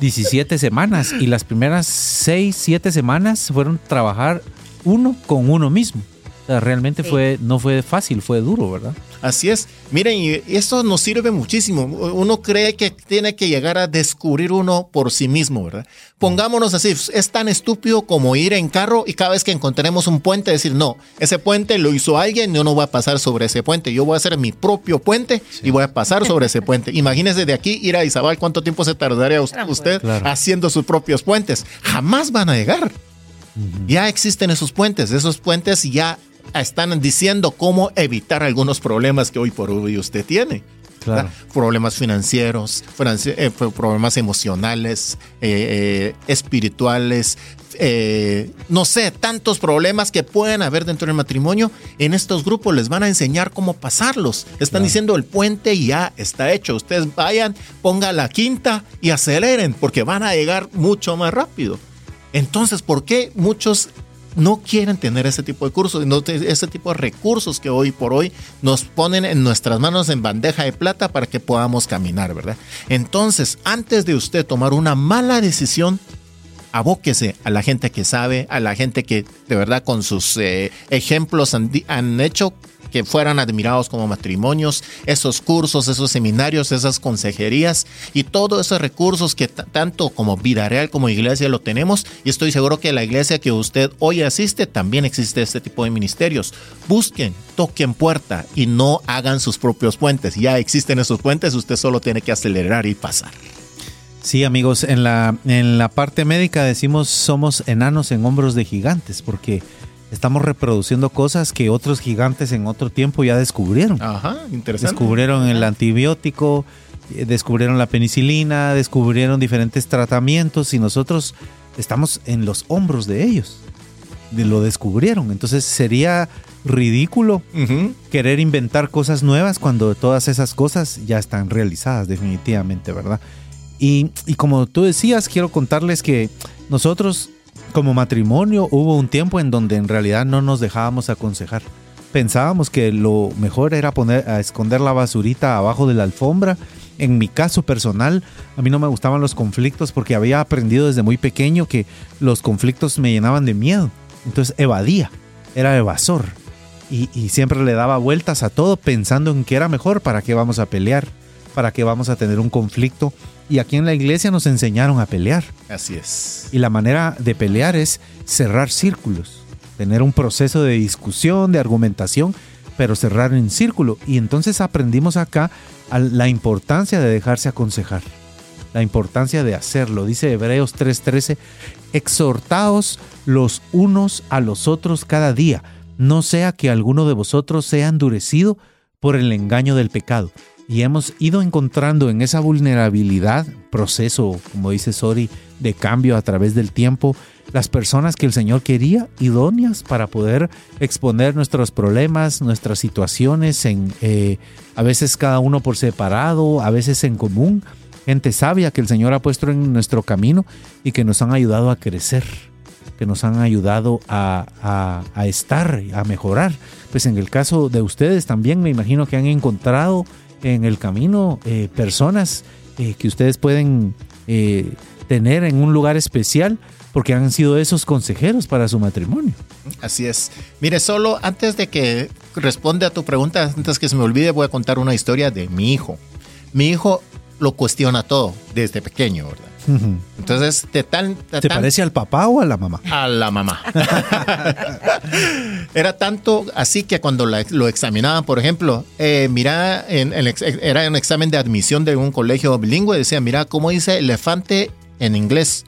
17 semanas y las primeras 6, 7 semanas fueron trabajar uno con uno mismo. realmente fue, no fue fácil, fue duro, ¿verdad? Así es. Miren, y eso nos sirve muchísimo. Uno cree que tiene que llegar a descubrir uno por sí mismo, ¿verdad? Pongámonos así, es tan estúpido como ir en carro y cada vez que encontremos un puente decir, no, ese puente lo hizo alguien, yo no voy a pasar sobre ese puente, yo voy a hacer mi propio puente y voy a pasar sobre ese puente. Imagínese de aquí ir a Izabal, ¿cuánto tiempo se tardaría usted haciendo sus propios puentes? Jamás van a llegar. Ya existen esos puentes, esos puentes ya están diciendo cómo evitar algunos problemas que hoy por hoy usted tiene. Problemas financieros, eh, problemas emocionales, eh, eh, espirituales, no sé, tantos problemas que pueden haber dentro del matrimonio. En estos grupos les van a enseñar cómo pasarlos. Están diciendo el puente ya está hecho. Ustedes vayan, pongan la quinta y aceleren porque van a llegar mucho más rápido. Entonces, ¿por qué muchos no quieren tener ese tipo de cursos, no, ese tipo de recursos que hoy por hoy nos ponen en nuestras manos en bandeja de plata para que podamos caminar, ¿verdad? Entonces, antes de usted tomar una mala decisión, abóquese a la gente que sabe, a la gente que de verdad con sus eh, ejemplos han hecho que fueran admirados como matrimonios, esos cursos, esos seminarios, esas consejerías y todos esos recursos que tanto como vida real como iglesia lo tenemos y estoy seguro que la iglesia que usted hoy asiste también existe este tipo de ministerios. Busquen, toquen puerta y no hagan sus propios puentes. Ya existen esos puentes, usted solo tiene que acelerar y pasar. Sí, amigos, en la, en la parte médica decimos somos enanos en hombros de gigantes, porque estamos reproduciendo cosas que otros gigantes en otro tiempo ya descubrieron. Ajá, interesante. Descubrieron el antibiótico, eh, descubrieron la penicilina, descubrieron diferentes tratamientos y nosotros estamos en los hombros de ellos. Lo descubrieron. Entonces sería ridículo querer inventar cosas nuevas cuando todas esas cosas ya están realizadas definitivamente, ¿verdad? Y, y como tú decías, quiero contarles que nosotros como matrimonio hubo un tiempo en donde en realidad no nos dejábamos aconsejar. Pensábamos que lo mejor era poner a esconder la basurita abajo de la alfombra. En mi caso personal, a mí no me gustaban los conflictos porque había aprendido desde muy pequeño que los conflictos me llenaban de miedo. Entonces evadía, era evasor. Y, siempre le daba vueltas a todo pensando en que era mejor, para qué vamos a pelear, para qué vamos a tener un conflicto y aquí en la iglesia nos enseñaron a pelear. Así es. Y la manera de pelear es cerrar círculos, tener un proceso de discusión, de argumentación, pero cerrar en círculo. Y entonces aprendimos acá la importancia de dejarse aconsejar, la importancia de hacerlo. Dice Hebreos 3:13, exhortaos los unos a los otros cada día, no sea que alguno de vosotros sea endurecido por el engaño del pecado y hemos ido encontrando en esa vulnerabilidad, proceso, como dice Sori, de cambio a través del tiempo, las personas que el Señor quería idóneas para poder exponer nuestros problemas, nuestras situaciones, en, eh, a veces cada uno por separado, a veces en común, gente sabia que el Señor ha puesto en nuestro camino y que nos han ayudado a crecer que nos han ayudado a, a, a estar, a mejorar. Pues en el caso de ustedes también me imagino que han encontrado en el camino eh, personas eh, que ustedes pueden eh, tener en un lugar especial porque han sido esos consejeros para su matrimonio. Así es. Mire, solo antes de que responda a tu pregunta, antes que se me olvide, voy a contar una historia de mi hijo. Mi hijo lo cuestiona todo desde pequeño, ¿verdad? Entonces, de ¿Te parece al papá o a la mamá? A la mamá. era tanto así que cuando lo examinaban, por ejemplo, eh, mira, en, era un examen de admisión de un colegio bilingüe, decía, mira cómo dice elefante en inglés.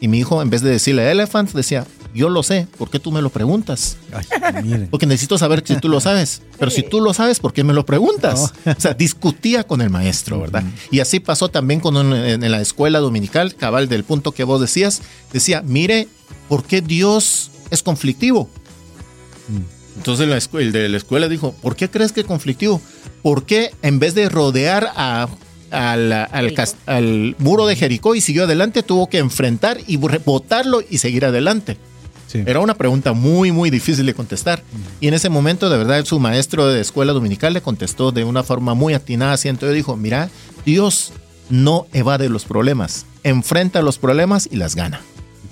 Y mi hijo, en vez de decirle elephant, decía yo lo sé, ¿por qué tú me lo preguntas? Ay, miren. Porque necesito saber si tú lo sabes. Pero si tú lo sabes, ¿por qué me lo preguntas? O sea, discutía con el maestro, ¿verdad? Y así pasó también con un- en, la escuela dominical, cabal del punto que vos decías. Decía, mire, ¿por qué Dios es conflictivo? Entonces la escu- el de la escuela dijo, ¿por qué crees que es conflictivo? ¿Por qué en vez de rodear a- al, al muro de Jericó y siguió adelante, tuvo que enfrentar y botarlo y seguir adelante? Era una pregunta muy, muy difícil de contestar. Y en ese momento, de verdad, su maestro de escuela dominical le contestó de una forma muy atinada. Así entonces dijo, mira, Dios no evade los problemas, enfrenta los problemas y las gana.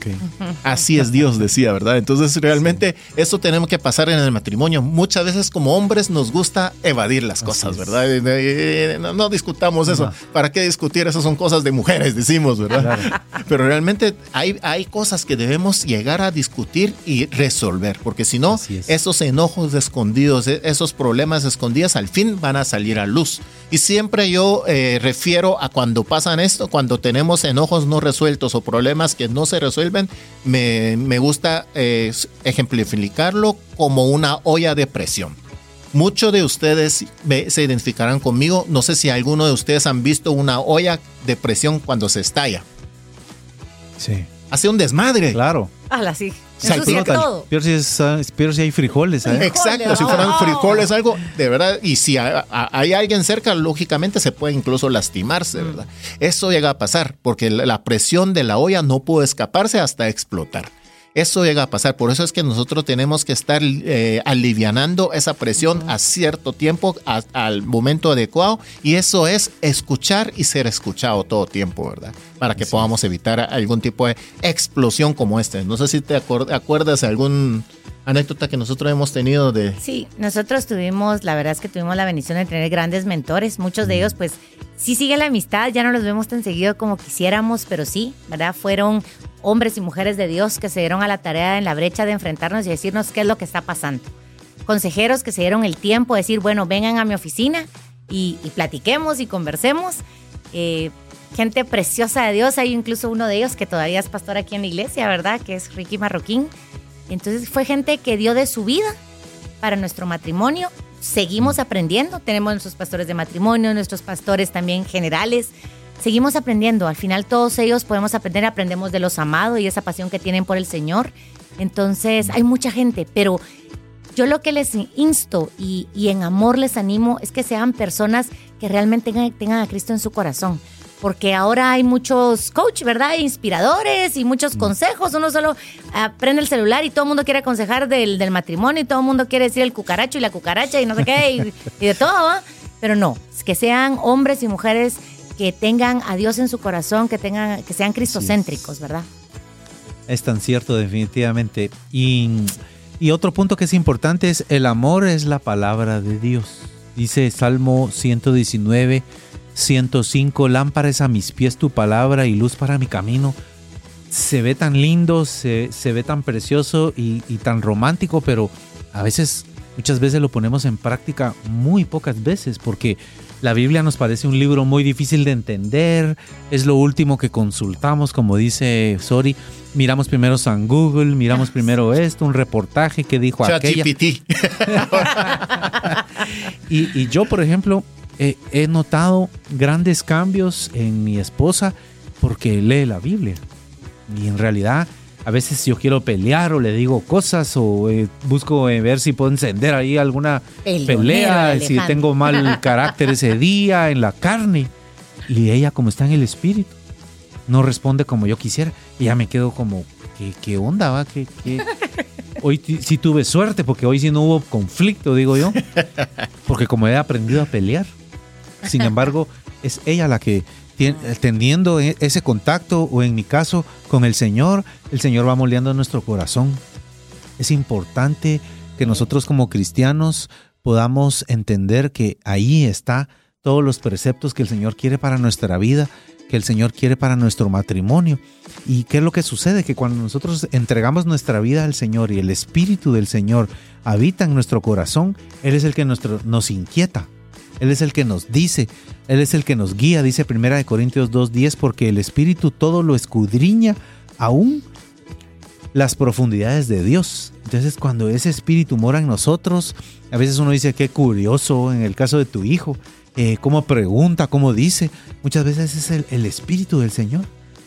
Ok. Así es Dios, decía, ¿verdad? Entonces realmente eso tenemos que pasar en el matrimonio. Muchas veces como hombres nos gusta evadir las cosas. ¿verdad? Eh, eh, No, no discutamos eso. ¿Para qué discutir? Esas son cosas de mujeres, decimos, ¿verdad? Pero realmente hay, hay cosas que debemos llegar a discutir y resolver, porque si no, es. esos enojos escondidos, e- esos problemas escondidos, al fin van a salir a luz. Y siempre yo eh, refiero a cuando pasan esto, cuando tenemos enojos no resueltos o problemas que no se resuelven, me, gusta eh, ejemplificarlo como una olla de presión. Muchos de ustedes se identificarán conmigo. No sé si alguno de ustedes han visto una olla de presión cuando se estalla. Sí. Hace un desmadre. Claro. Ala, sí. Se Ensucia explota. todo. Peor si, es, ah, peor si hay frijoles. ¿eh? Exacto, si fueran frijoles, algo de verdad. Y si ha- ha- hay alguien cerca, lógicamente se puede incluso lastimarse, ¿verdad? Eso llega a pasar, porque la la presión de la olla no puede escaparse hasta explotar. Eso llega a pasar, por eso es que nosotros tenemos que estar eh, alivianando esa presión a cierto tiempo, a- al momento adecuado, y eso es escuchar y ser escuchado todo tiempo, ¿verdad? Para que podamos evitar algún tipo de explosión como este. No sé si te acuer- acuerdas de algún anécdota que nosotros hemos tenido de... Sí, nosotros tuvimos, la verdad es que tuvimos la bendición de tener grandes mentores. Muchos de ellos, pues, sí sigue la amistad, ya no los vemos tan seguido como quisiéramos, pero sí, ¿verdad? Fueron hombres y mujeres de Dios que se dieron a la tarea en la brecha de enfrentarnos y decirnos qué es lo que está pasando. Consejeros que se dieron el tiempo de decir, bueno, vengan a mi oficina y, y platiquemos y conversemos. Eh, gente preciosa de Dios, hay incluso uno de ellos que todavía es pastor aquí en la iglesia, ¿verdad? Que es Ricky Marroquín. Entonces fue gente que dio de su vida para nuestro matrimonio. Seguimos aprendiendo, tenemos nuestros pastores de matrimonio, nuestros pastores también generales. Seguimos aprendiendo, al final todos ellos podemos aprender, aprendemos de los amados y esa pasión que tienen por el Señor. Entonces hay mucha gente, pero yo lo que les insto y, en amor les animo es que sean personas que realmente tengan a Cristo en su corazón. Porque ahora hay muchos coach, ¿verdad? Inspiradores y muchos consejos. Uno solo ah, prende el celular y todo el mundo quiere aconsejar del, del matrimonio y todo el mundo quiere decir el cucaracho y la cucaracha y no sé qué y, y de todo. Pero no, que sean hombres y mujeres que tengan a Dios en su corazón, que tengan, que sean cristocéntricos, ¿verdad? Es tan cierto, definitivamente. Y, y otro punto que es importante es el amor es la palabra de Dios. Dice Salmo 119, 105, lámpara es a mis pies tu palabra y luz para mi camino. Se ve tan lindo, se, se ve tan precioso y, y tan romántico, pero a veces, muchas veces lo ponemos en práctica muy pocas veces porque la Biblia nos parece un libro muy difícil de entender, es lo último que consultamos, como dice Sori. Miramos primero San Google, miramos primero esto, un reportaje que dijo aquella. Y, y yo, por ejemplo, he, he notado grandes cambios en mi esposa porque lee la Biblia. Y en realidad, a veces yo quiero pelear o le digo cosas o eh, busco eh, ver si puedo encender ahí alguna Peleonero, pelea, el si tengo mal carácter ese día en la carne. Y ella, como está en el espíritu, no responde como yo quisiera. Y ya me quedo como, ¿qué, qué onda va? ¿Qué, qué? Hoy sí tuve suerte porque hoy sí no hubo conflicto, digo yo. Porque como he aprendido a pelear. Sin embargo, es ella la que teniendo e- ese contacto o en mi caso con el Señor, el Señor va moldeando nuestro corazón. Es importante que nosotros como cristianos podamos entender que ahí está todos los preceptos que el Señor quiere para nuestra vida, que el Señor quiere para nuestro matrimonio. ¿Y qué es lo que sucede? Que cuando nosotros entregamos nuestra vida al Señor y el Espíritu del Señor habita en nuestro corazón, Él es el que nos inquieta. Él es el que nos dice, Él es el que nos guía, dice 1 Corintios 2.10, porque el Espíritu todo lo escudriña aún las profundidades de Dios. Entonces cuando ese espíritu mora en nosotros, a veces uno dice, qué curioso en el caso de tu hijo, eh, cómo pregunta, cómo dice. Muchas veces es el, el espíritu del Señor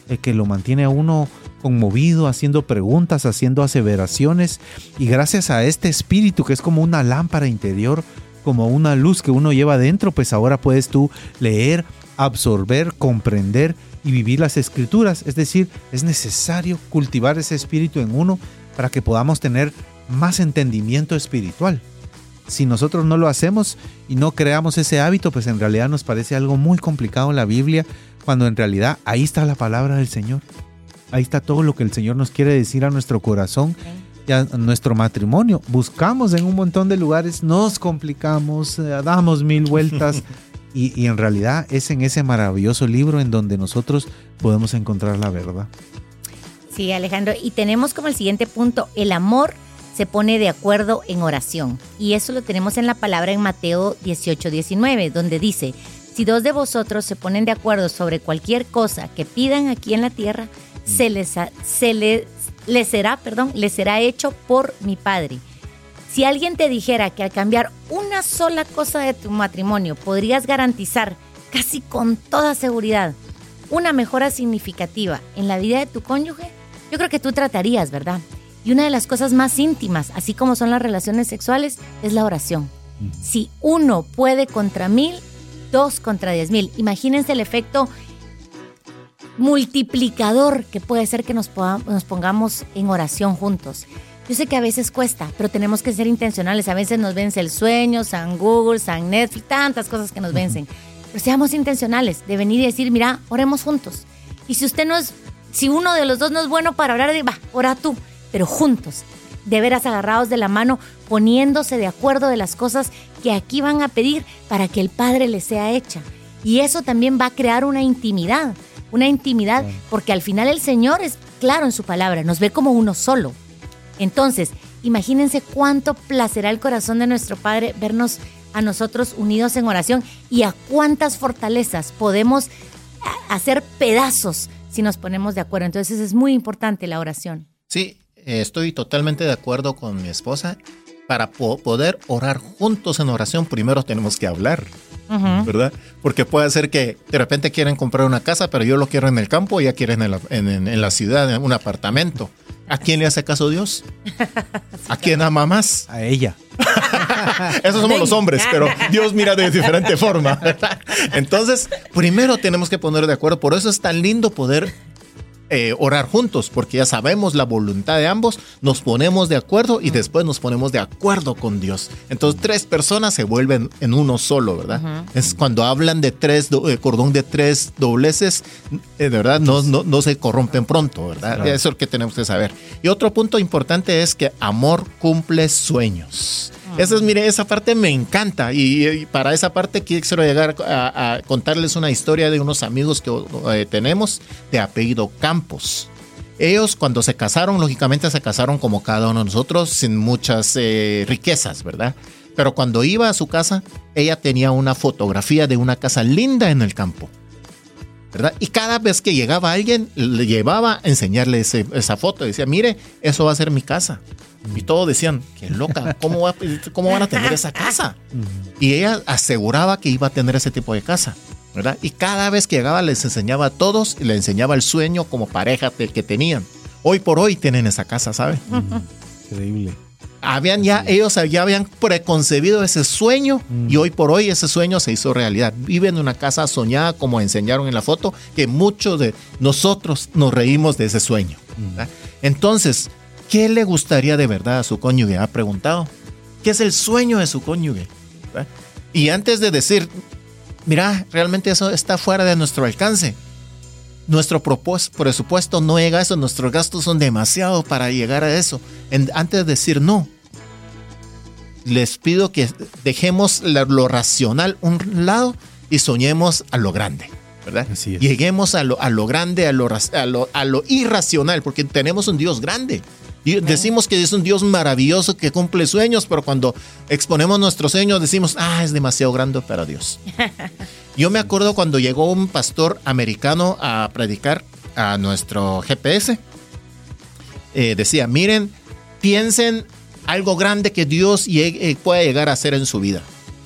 el que lo mantiene a uno conmovido, haciendo preguntas, haciendo aseveraciones. Y gracias a este espíritu que es como una lámpara interior, como una luz que uno lleva dentro, pues ahora puedes tú leer, absorber, comprender y vivir las escrituras. Es decir, es necesario cultivar ese espíritu en uno para que podamos tener más entendimiento espiritual. Si nosotros no lo hacemos y no creamos ese hábito, pues en realidad nos parece algo muy complicado la Biblia, cuando en realidad ahí está la palabra del Señor. Ahí está todo lo que el Señor nos quiere decir a nuestro corazón a nuestro matrimonio. Buscamos en un montón de lugares, nos complicamos, eh, damos mil vueltas y, y en realidad es en ese maravilloso libro en donde nosotros podemos encontrar la verdad. Sí, Alejandro. Y tenemos como el siguiente punto, el amor se pone de acuerdo en oración. Y eso lo tenemos en la palabra en Mateo 18, 19, donde dice, si dos de vosotros se ponen de acuerdo sobre cualquier cosa que pidan aquí en la tierra, se les, se les, les será, perdón, les será hecho por mi Padre. Si alguien te dijera que al cambiar una sola cosa de tu matrimonio podrías garantizar casi con toda seguridad una mejora significativa en la vida de tu cónyuge, yo creo que tú tratarías, ¿verdad? Y una de las cosas más íntimas, así como son las relaciones sexuales, es la oración. Si uno puede contra mil, dos contra diez mil. Imagínense el efecto multiplicador que puede ser que nos, pongamos en oración juntos. Yo sé que a veces cuesta, pero tenemos que ser intencionales. A veces nos vence el sueño, San Google, San Netflix, tantas cosas que nos vencen. Pero seamos intencionales de venir y decir, mira, oremos juntos. Y si usted no es, si uno de los dos no es bueno para orar, va, ora tú, pero juntos, de veras agarrados de la mano, poniéndose de acuerdo de las cosas que aquí van a pedir para que el Padre les sea hecha. Y eso también va a crear una intimidad, una intimidad, porque al final el Señor es claro en su palabra, nos ve como uno solo. Entonces, imagínense cuánto placerá el corazón de nuestro Padre vernos a nosotros unidos en oración y a cuántas fortalezas podemos a- hacer pedazos si nos ponemos de acuerdo. Entonces es muy importante la oración. Sí, eh, estoy totalmente de acuerdo con mi esposa. Para po- poder orar juntos en oración, primero tenemos que hablar, ¿verdad? Porque puede ser que de repente quieren comprar una casa, pero yo lo quiero en el campo y ella quiere en, la- en- en- en la ciudad, en un apartamento. ¿A quién le hace caso Dios? ¿A quién ama más? A ella. Esos somos los hombres, pero Dios mira de diferente forma. Entonces, primero tenemos que poner de acuerdo. Por eso es tan lindo poder eh, orar juntos, porque ya sabemos la voluntad de ambos, nos ponemos de acuerdo y después nos ponemos de acuerdo con Dios. Entonces, tres personas se vuelven en uno solo, ¿verdad? Es cuando hablan de tres, do- eh, cordón de tres dobleces, eh, de verdad, no, no, no se corrompen pronto, ¿verdad? Claro. Eso es lo que tenemos que saber. Y otro punto importante es que amor cumple sueños. Esa es, mire, esa parte me encanta y, para esa parte quiero llegar a, a contarles una historia de unos amigos que eh, tenemos de apellido Campos. Ellos cuando se casaron, lógicamente se casaron como cada uno de nosotros, sin muchas eh, riquezas, ¿verdad? Pero cuando iba a su casa, ella tenía una fotografía de una casa linda en el campo. Y cada vez que llegaba alguien, le llevaba a enseñarle ese- esa foto. Decía, mire, eso va a ser mi casa. Y todos decían, qué loca, ¿cómo, cómo van a tener esa casa? Y ella aseguraba que iba a tener ese tipo de casa, ¿verdad? Y cada vez que llegaba les enseñaba a todos y le enseñaba el sueño como pareja que tenían. Hoy por hoy tienen esa casa, ¿sabe? Increíble. Habían ya, ellos ya habían preconcebido ese sueño y hoy por hoy ese sueño se hizo realidad. Viven en una casa soñada, como enseñaron en la foto, que muchos de nosotros nos reímos de ese sueño. ¿verdad? Entonces, ¿qué le gustaría de verdad a su cónyuge? Ha preguntado. ¿Qué es el sueño de su cónyuge? ¿verdad? Y antes de decir, mira, realmente eso está fuera de nuestro alcance. Nuestro presupuesto no llega a eso, nuestros gastos son demasiado para llegar a eso. En- antes de decir no, les pido que dejemos la- lo racional un lado y soñemos a lo grande. ¿verdad? Así es. Lleguemos a lo, a lo grande, a lo, a, lo, a lo irracional, porque tenemos un Dios grande. Y decimos que es un Dios maravilloso que cumple sueños, pero cuando exponemos nuestros sueños decimos, ah, es demasiado grande para Dios. Yo me acuerdo cuando llegó un pastor americano a predicar a nuestro GPS. eh, decía, miren, piensen algo grande que Dios llegue, pueda llegar a hacer en su vida.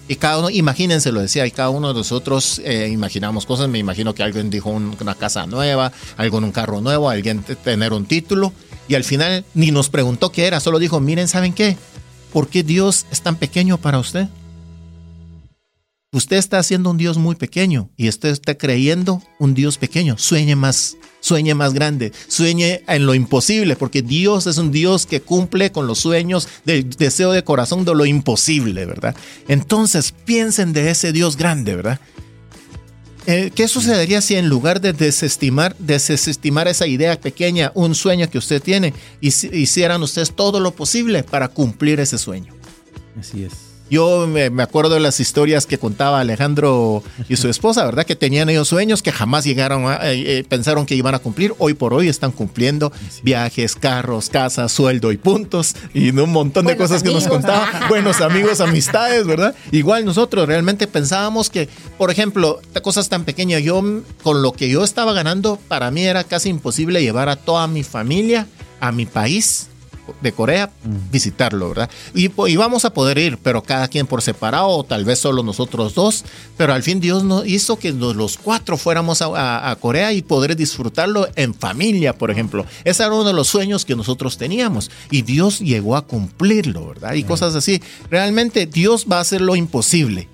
Y cada uno, imagínense, lo decía, y cada uno de nosotros imaginamos cosas. Me imagino que alguien dijo una casa nueva, algo en un carro nuevo, alguien tener un título. Y al final ni nos preguntó qué era, solo dijo, miren, ¿saben qué? ¿Por qué Dios es tan pequeño para usted? Usted está haciendo un Dios muy pequeño y usted está creyendo un Dios pequeño. Sueñe más, sueñe más grande, sueñe en lo imposible, porque Dios es un Dios que cumple con los sueños del deseo de corazón de lo imposible, ¿verdad? Entonces piensen de ese Dios grande, ¿verdad? Eh, ¿Qué sucedería si en lugar de desestimar, desestimar esa idea pequeña, un sueño que usted tiene, hicieran ustedes todo lo posible para cumplir ese sueño? Así es. Yo me, acuerdo de las historias que contaba Alejandro y su esposa, ¿verdad? Que tenían ellos sueños que jamás llegaron a, eh, eh, pensaron que iban a cumplir. Hoy por hoy están cumpliendo viajes, carros, casas, sueldo y puntos y un montón de cosas que nos contaba. Buenos amigos, amistades, ¿verdad? Igual nosotros realmente pensábamos que, por ejemplo, cosas tan pequeñas, yo con lo que yo estaba ganando, para mí era casi imposible llevar a toda mi familia a mi país de Corea, visitarlo, ¿verdad? Y, y, vamos a poder ir, pero cada quien por separado, o tal vez solo nosotros dos, pero al fin Dios nos hizo que los cuatro fuéramos a, Corea y poder disfrutarlo en familia, por ejemplo. Ese era uno de los sueños que nosotros teníamos y Dios llegó a cumplirlo, ¿verdad? Y cosas así. Realmente Dios va a hacer lo imposible,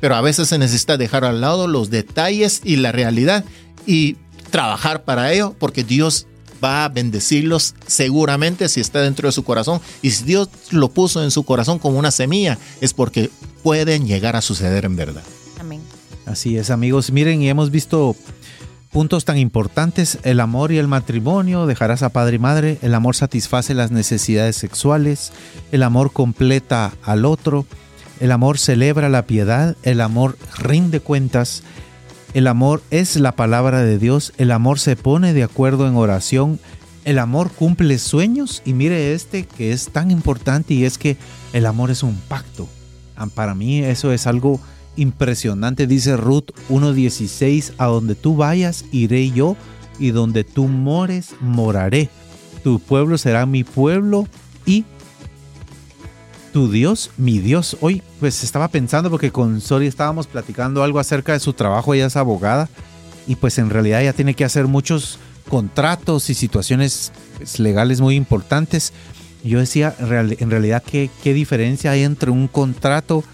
pero a veces se necesita dejar al lado los detalles y la realidad y trabajar para ello, porque Dios va a bendecirlos seguramente si está dentro de su corazón. Y si Dios lo puso en su corazón como una semilla, es porque pueden llegar a suceder en verdad. Amén. Así es, amigos. Miren, y hemos visto puntos tan importantes, el amor y el matrimonio, dejarás a padre y madre, el amor satisface las necesidades sexuales, el amor completa al otro, el amor celebra la piedad, el amor rinde cuentas, el amor es la palabra de Dios, el amor se pone de acuerdo en oración, el amor cumple sueños y mire este que es tan importante y es que el amor es un pacto. Ah, para mí eso es algo impresionante, dice Ruth 1.16, a donde tú vayas iré yo y donde tú mores moraré. Tu pueblo será mi pueblo y tu Dios, mi Dios. Hoy pues estaba pensando porque con Sori estábamos platicando algo acerca de su trabajo, ella es abogada y pues en realidad ella tiene que hacer muchos contratos y situaciones pues, legales muy importantes. Yo decía, en realidad, ¿qué, ¿qué diferencia hay entre un contrato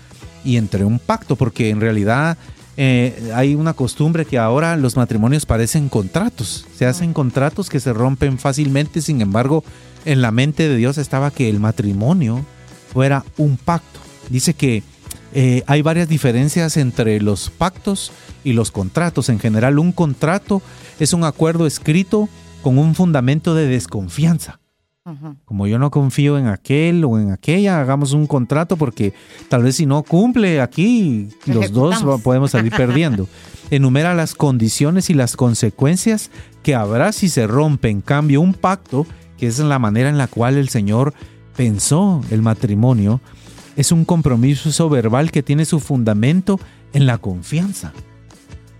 y entre un pacto? Porque en realidad eh, hay una costumbre que ahora los matrimonios parecen contratos. Se hacen contratos que se rompen fácilmente, sin embargo, en la mente de Dios estaba que el matrimonio fuera un pacto. Dice que eh, hay varias diferencias entre los pactos y los contratos. En general, un contrato es un acuerdo escrito con un fundamento de desconfianza. Como yo no confío en aquel o en aquella, hagamos un contrato porque tal vez si no cumple aquí, los dos podemos salir perdiendo. Enumera las condiciones y las consecuencias que habrá si se rompe, en cambio, un pacto, que es la manera en la cual el Señor pensó el matrimonio es un compromiso verbal que tiene su fundamento en la confianza.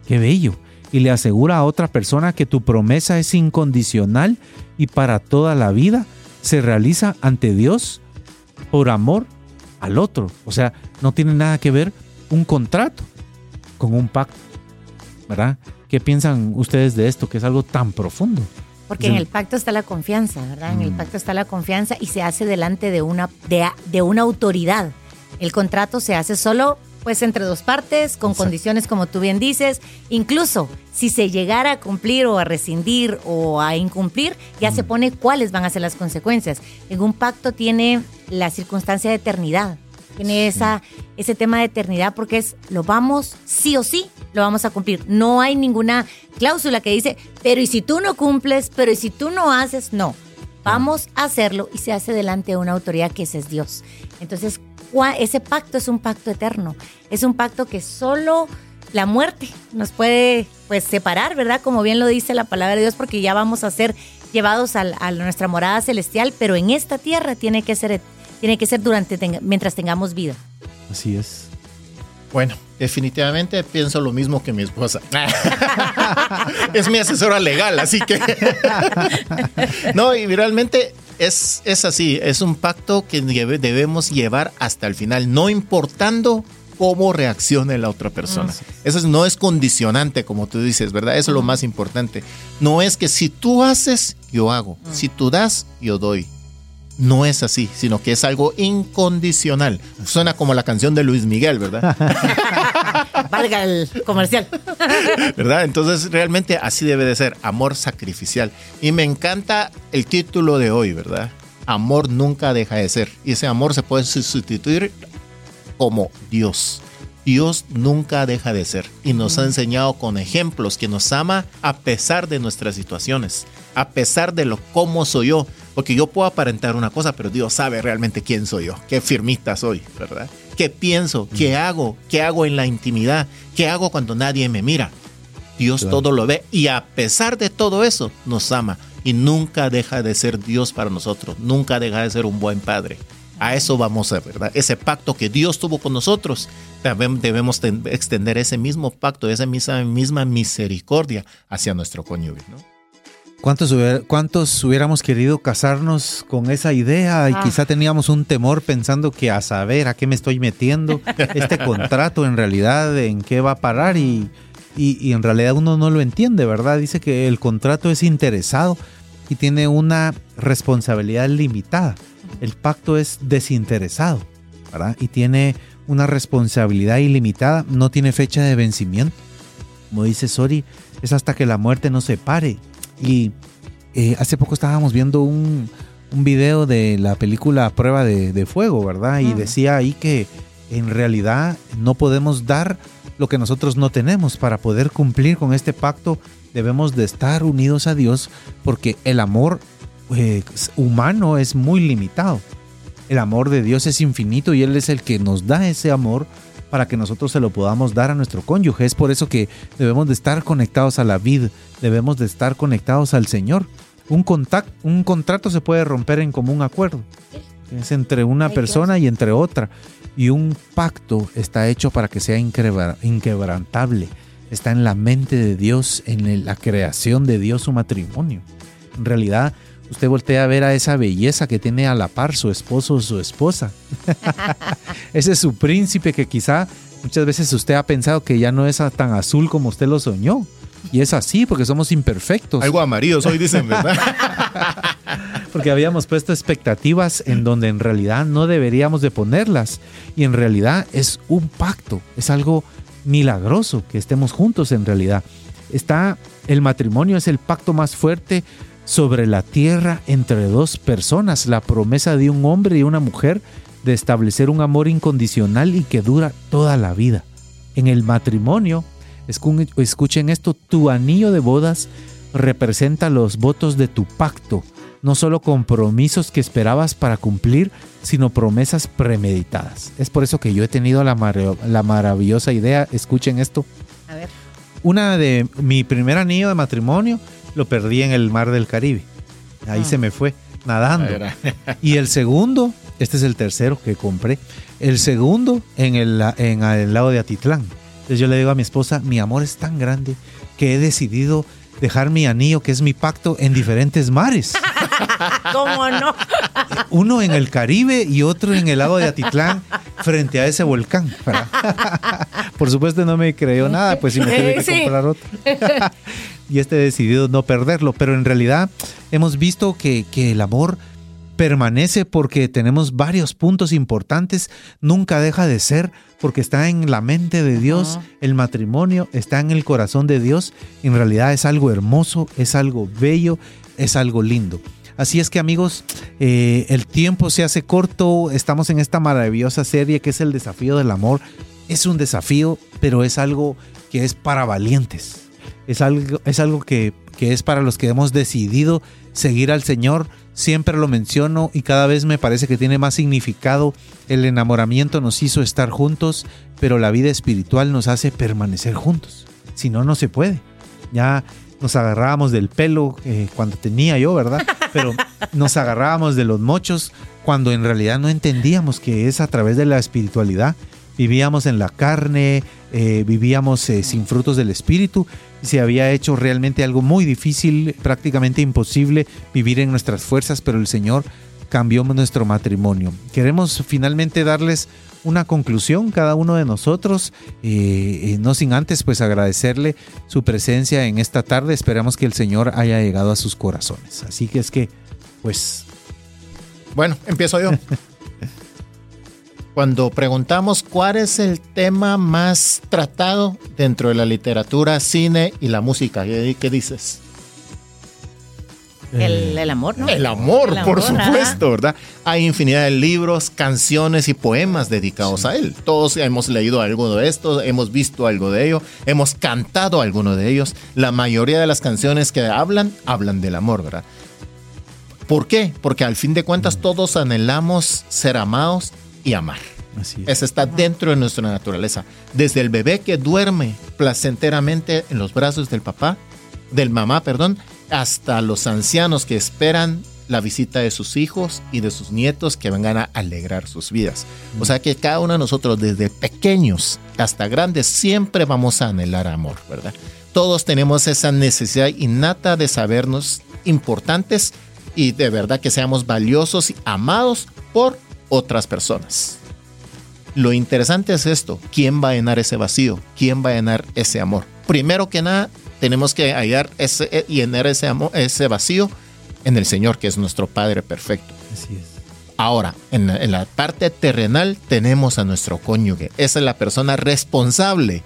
Qué bello. Y le asegura a otra persona que tu promesa es incondicional y para toda la vida se realiza ante Dios por amor al otro. O sea, no tiene nada que ver un contrato con un pacto. ¿Verdad? ¿Qué piensan ustedes de esto que es algo tan profundo? Porque en el pacto está la confianza, ¿verdad? En el mm. pacto está la confianza y se hace delante de una, de, una autoridad. El contrato se hace solo pues entre dos partes, con condiciones como tú bien dices. Incluso si se llegara a cumplir o a rescindir o a incumplir, ya se mm. pone cuáles van a ser las consecuencias. En un pacto tiene la circunstancia de eternidad tiene esa, ese tema de eternidad porque es lo vamos sí o sí, lo vamos a cumplir. No hay ninguna cláusula que dice, pero y si tú no cumples, pero y si tú no haces, no. Vamos a hacerlo y se hace delante de una autoridad que ese es Dios. Entonces, ese pacto es un pacto eterno. Es un pacto que solo la muerte nos puede pues separar, ¿verdad? Como bien lo dice la palabra de Dios, porque ya vamos a ser llevados a, a nuestra morada celestial, pero en esta tierra tiene que ser tiene que ser durante mientras tengamos vida. Así es. Bueno, definitivamente pienso lo mismo que mi esposa. es mi asesora legal, así que. no, y realmente es, es así, es un pacto que debemos llevar hasta el final, no importando cómo reaccione la otra persona. Eso no es condicionante, como tú dices, ¿verdad? Eso es lo más importante. No es que si tú haces, yo hago. Si tú das, yo doy. No es así, sino que es algo incondicional. Suena como la canción de Luis Miguel, ¿verdad? Valga el comercial. ¿Verdad? Entonces realmente así debe de ser, amor sacrificial. Y me encanta el título de hoy, ¿verdad? Amor nunca deja de ser. Y ese amor se puede sustituir como Dios. Dios nunca deja de ser y nos ha enseñado con ejemplos que nos ama a pesar de nuestras situaciones, a pesar de lo cómo soy yo, porque yo puedo aparentar una cosa, pero Dios sabe realmente quién soy yo, qué firmista soy, ¿verdad? ¿Qué pienso? ¿Qué hago? ¿Qué hago en la intimidad? ¿Qué hago cuando nadie me mira? Dios todo lo ve y a pesar de todo eso nos ama y nunca deja de ser Dios para nosotros, nunca deja de ser un buen padre. A eso vamos a, ¿verdad? Ese pacto que Dios tuvo con nosotros, también debemos extender ese mismo pacto, esa misma, misma misericordia hacia nuestro cónyuge, ¿no? ¿Cuántos, ¿Cuántos hubiéramos querido casarnos con esa idea y ah. quizá teníamos un temor pensando que a saber a qué me estoy metiendo, este contrato en realidad en qué va a parar y, y en realidad uno no lo entiende, ¿verdad? Dice que el contrato es interesado y tiene una responsabilidad limitada el pacto es desinteresado, ¿verdad? Y tiene una responsabilidad ilimitada, no tiene fecha de vencimiento. Como dice Sori, es hasta que la muerte nos separe. Y eh, hace poco estábamos viendo un, video de la película Prueba de, Fuego, ¿verdad? Y decía ahí que en realidad no podemos dar lo que nosotros no tenemos. Para poder cumplir con este pacto debemos de estar unidos a Dios porque el amor eh, humano es muy limitado. El amor de Dios es infinito y Él es el que nos da ese amor para que nosotros se lo podamos dar a nuestro cónyuge. Es por eso que debemos de estar conectados a la vida, debemos de estar conectados al Señor. Un, un contrato se puede romper en común acuerdo. Es entre una persona y entre otra. Y un pacto está hecho para que sea inquebrantable. Está en la mente de Dios, en la creación de Dios su matrimonio. En realidad, usted voltea a ver a esa belleza que tiene a la par su esposo o su esposa. Ese es su príncipe que quizá muchas veces usted ha pensado que ya no es tan azul como usted lo soñó. Y es así porque somos imperfectos. Algo amarillo hoy dicen, ¿verdad? porque habíamos puesto expectativas en donde en realidad no deberíamos de ponerlas. Y en realidad es un pacto, es algo milagroso que estemos juntos en realidad. Está el matrimonio es el pacto más fuerte sobre la tierra entre dos personas, la promesa de un hombre y una mujer de establecer un amor incondicional y que dura toda la vida. En el matrimonio, escuchen esto, tu anillo de bodas representa los votos de tu pacto, no solo compromisos que esperabas para cumplir, sino promesas premeditadas. Es por eso que yo he tenido la, la maravillosa idea, escuchen esto. A ver. Una de mi primer anillo de matrimonio lo perdí en el mar del Caribe. Ahí se ah. me fue, nadando. y el segundo, este es el tercero que compré, el segundo en el, en el lado de Atitlán. Entonces yo le digo a mi esposa, mi amor es tan grande que he decidido dejar mi anillo, que es mi pacto, en diferentes mares. ¿Cómo no? Uno en el Caribe y otro en el lago de Atitlán, frente a ese volcán. Por supuesto no me creyó nada, pues si me tuve que comprar otro. Y este decidido no perderlo, pero en realidad hemos visto que, que el amor permanece porque tenemos varios puntos importantes, nunca deja de ser porque está en la mente de Dios, el matrimonio está en el corazón de Dios, en realidad es algo hermoso, es algo bello, es algo lindo. Así es que amigos, eh, el tiempo se hace corto, estamos en esta maravillosa serie que es el desafío del amor. Es un desafío, pero es algo que es para valientes. Es algo, es algo que, que es para los que hemos decidido seguir al Señor. Siempre lo menciono y cada vez me parece que tiene más significado. El enamoramiento nos hizo estar juntos, pero la vida espiritual nos hace permanecer juntos. Si no, no se puede. Ya nos agarrábamos del pelo eh, cuando tenía yo, ¿verdad? Pero nos agarrábamos de los mochos cuando en realidad no entendíamos que es a través de la espiritualidad. Vivíamos en la carne, eh, vivíamos eh, sin frutos del espíritu, se había hecho realmente algo muy difícil, prácticamente imposible vivir en nuestras fuerzas, pero el Señor cambió nuestro matrimonio. Queremos finalmente darles una conclusión cada uno de nosotros, eh, eh, no sin antes pues agradecerle su presencia en esta tarde. Esperamos que el Señor haya llegado a sus corazones. Así que es que pues... Bueno, empiezo yo. Cuando preguntamos cuál es el tema más tratado dentro de la literatura, cine y la música, ¿qué dices? El, amor, ¿no? El amor, por supuesto, ¿verdad? Hay infinidad de libros, canciones y poemas dedicados a él. Todos hemos leído algo de esto, hemos visto algo de ello, hemos cantado alguno de ellos. La mayoría de las canciones que hablan, hablan del amor, ¿verdad? ¿Por qué? Porque al fin de cuentas todos anhelamos ser amados y amar. Así es. Eso está dentro de nuestra naturaleza. Desde el bebé que duerme placenteramente en los brazos del papá, del mamá, perdón, hasta los ancianos que esperan la visita de sus hijos y de sus nietos que vengan a alegrar sus vidas. O sea que cada uno de nosotros, desde pequeños hasta grandes, siempre vamos a anhelar amor, ¿verdad? Todos tenemos esa necesidad innata de sabernos importantes y de verdad que seamos valiosos y amados por otras personas. Lo interesante es esto, ¿quién va a llenar ese vacío? ¿Quién va a llenar ese amor? Primero que nada, tenemos que hallar ese, eh, llenar ese, amor, ese vacío en el Señor, que es nuestro Padre perfecto. Así es. Ahora, en en la, parte terrenal tenemos a nuestro cónyuge. Esa es la persona responsable,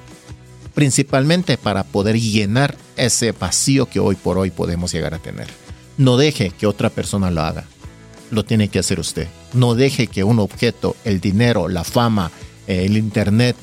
principalmente para poder llenar ese vacío que hoy por hoy podemos llegar a tener. No deje que otra persona lo haga. Lo tiene que hacer usted. No deje que un objeto, el dinero, la fama, el internet,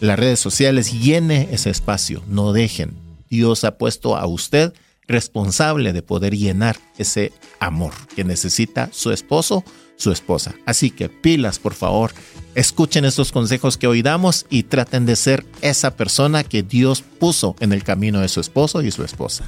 las redes sociales llene ese espacio. No dejen. Dios ha puesto a usted responsable de poder llenar ese amor que necesita su esposo, su esposa. Así que pilas, por favor, escuchen estos consejos que hoy damos y traten de ser esa persona que Dios puso en el camino de su esposo y su esposa.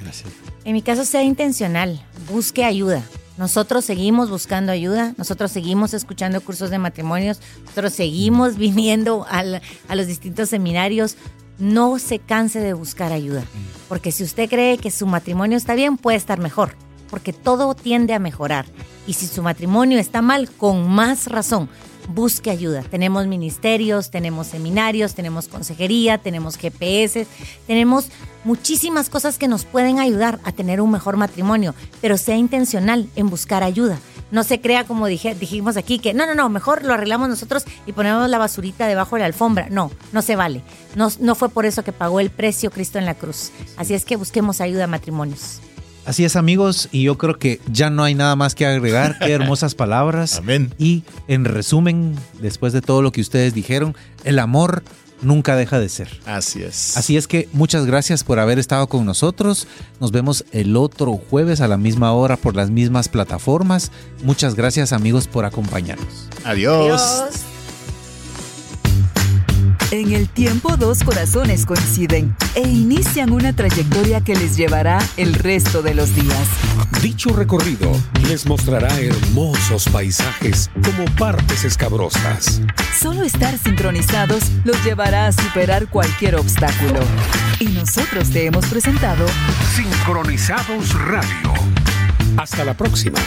Gracias. En mi caso, sea intencional, busque ayuda. Nosotros seguimos buscando ayuda, nosotros seguimos escuchando cursos de matrimonios, nosotros seguimos viniendo a los distintos seminarios, no se canse de buscar ayuda, porque si usted cree que su matrimonio está bien, puede estar mejor, porque todo tiende a mejorar. Y si su matrimonio está mal, con más razón, busque ayuda. Tenemos ministerios, tenemos seminarios, tenemos consejería, tenemos GPS, tenemos muchísimas cosas que nos pueden ayudar a tener un mejor matrimonio, pero sea intencional en buscar ayuda. No se crea como dije, dijimos aquí que no, no, no, mejor lo arreglamos nosotros y ponemos la basurita debajo de la alfombra. No, no se vale. No, no fue por eso que pagó el precio Cristo en la cruz. Así es que busquemos ayuda a matrimonios. Así es amigos, y yo creo que ya no hay nada más que agregar. Qué hermosas palabras. Amén. Y en resumen, después de todo lo que ustedes dijeron, el amor nunca deja de ser. Así es. Así es que muchas gracias por haber estado con nosotros. Nos vemos el otro jueves a la misma hora por las mismas plataformas. Muchas gracias amigos por acompañarnos. Adiós. Adiós. En el tiempo dos corazones coinciden e inician una trayectoria que les llevará el resto de los días. Dicho recorrido les mostrará hermosos paisajes como partes escabrosas. Solo estar sincronizados los llevará a superar cualquier obstáculo. Y nosotros te hemos presentado Sincronizados Radio. Hasta la próxima.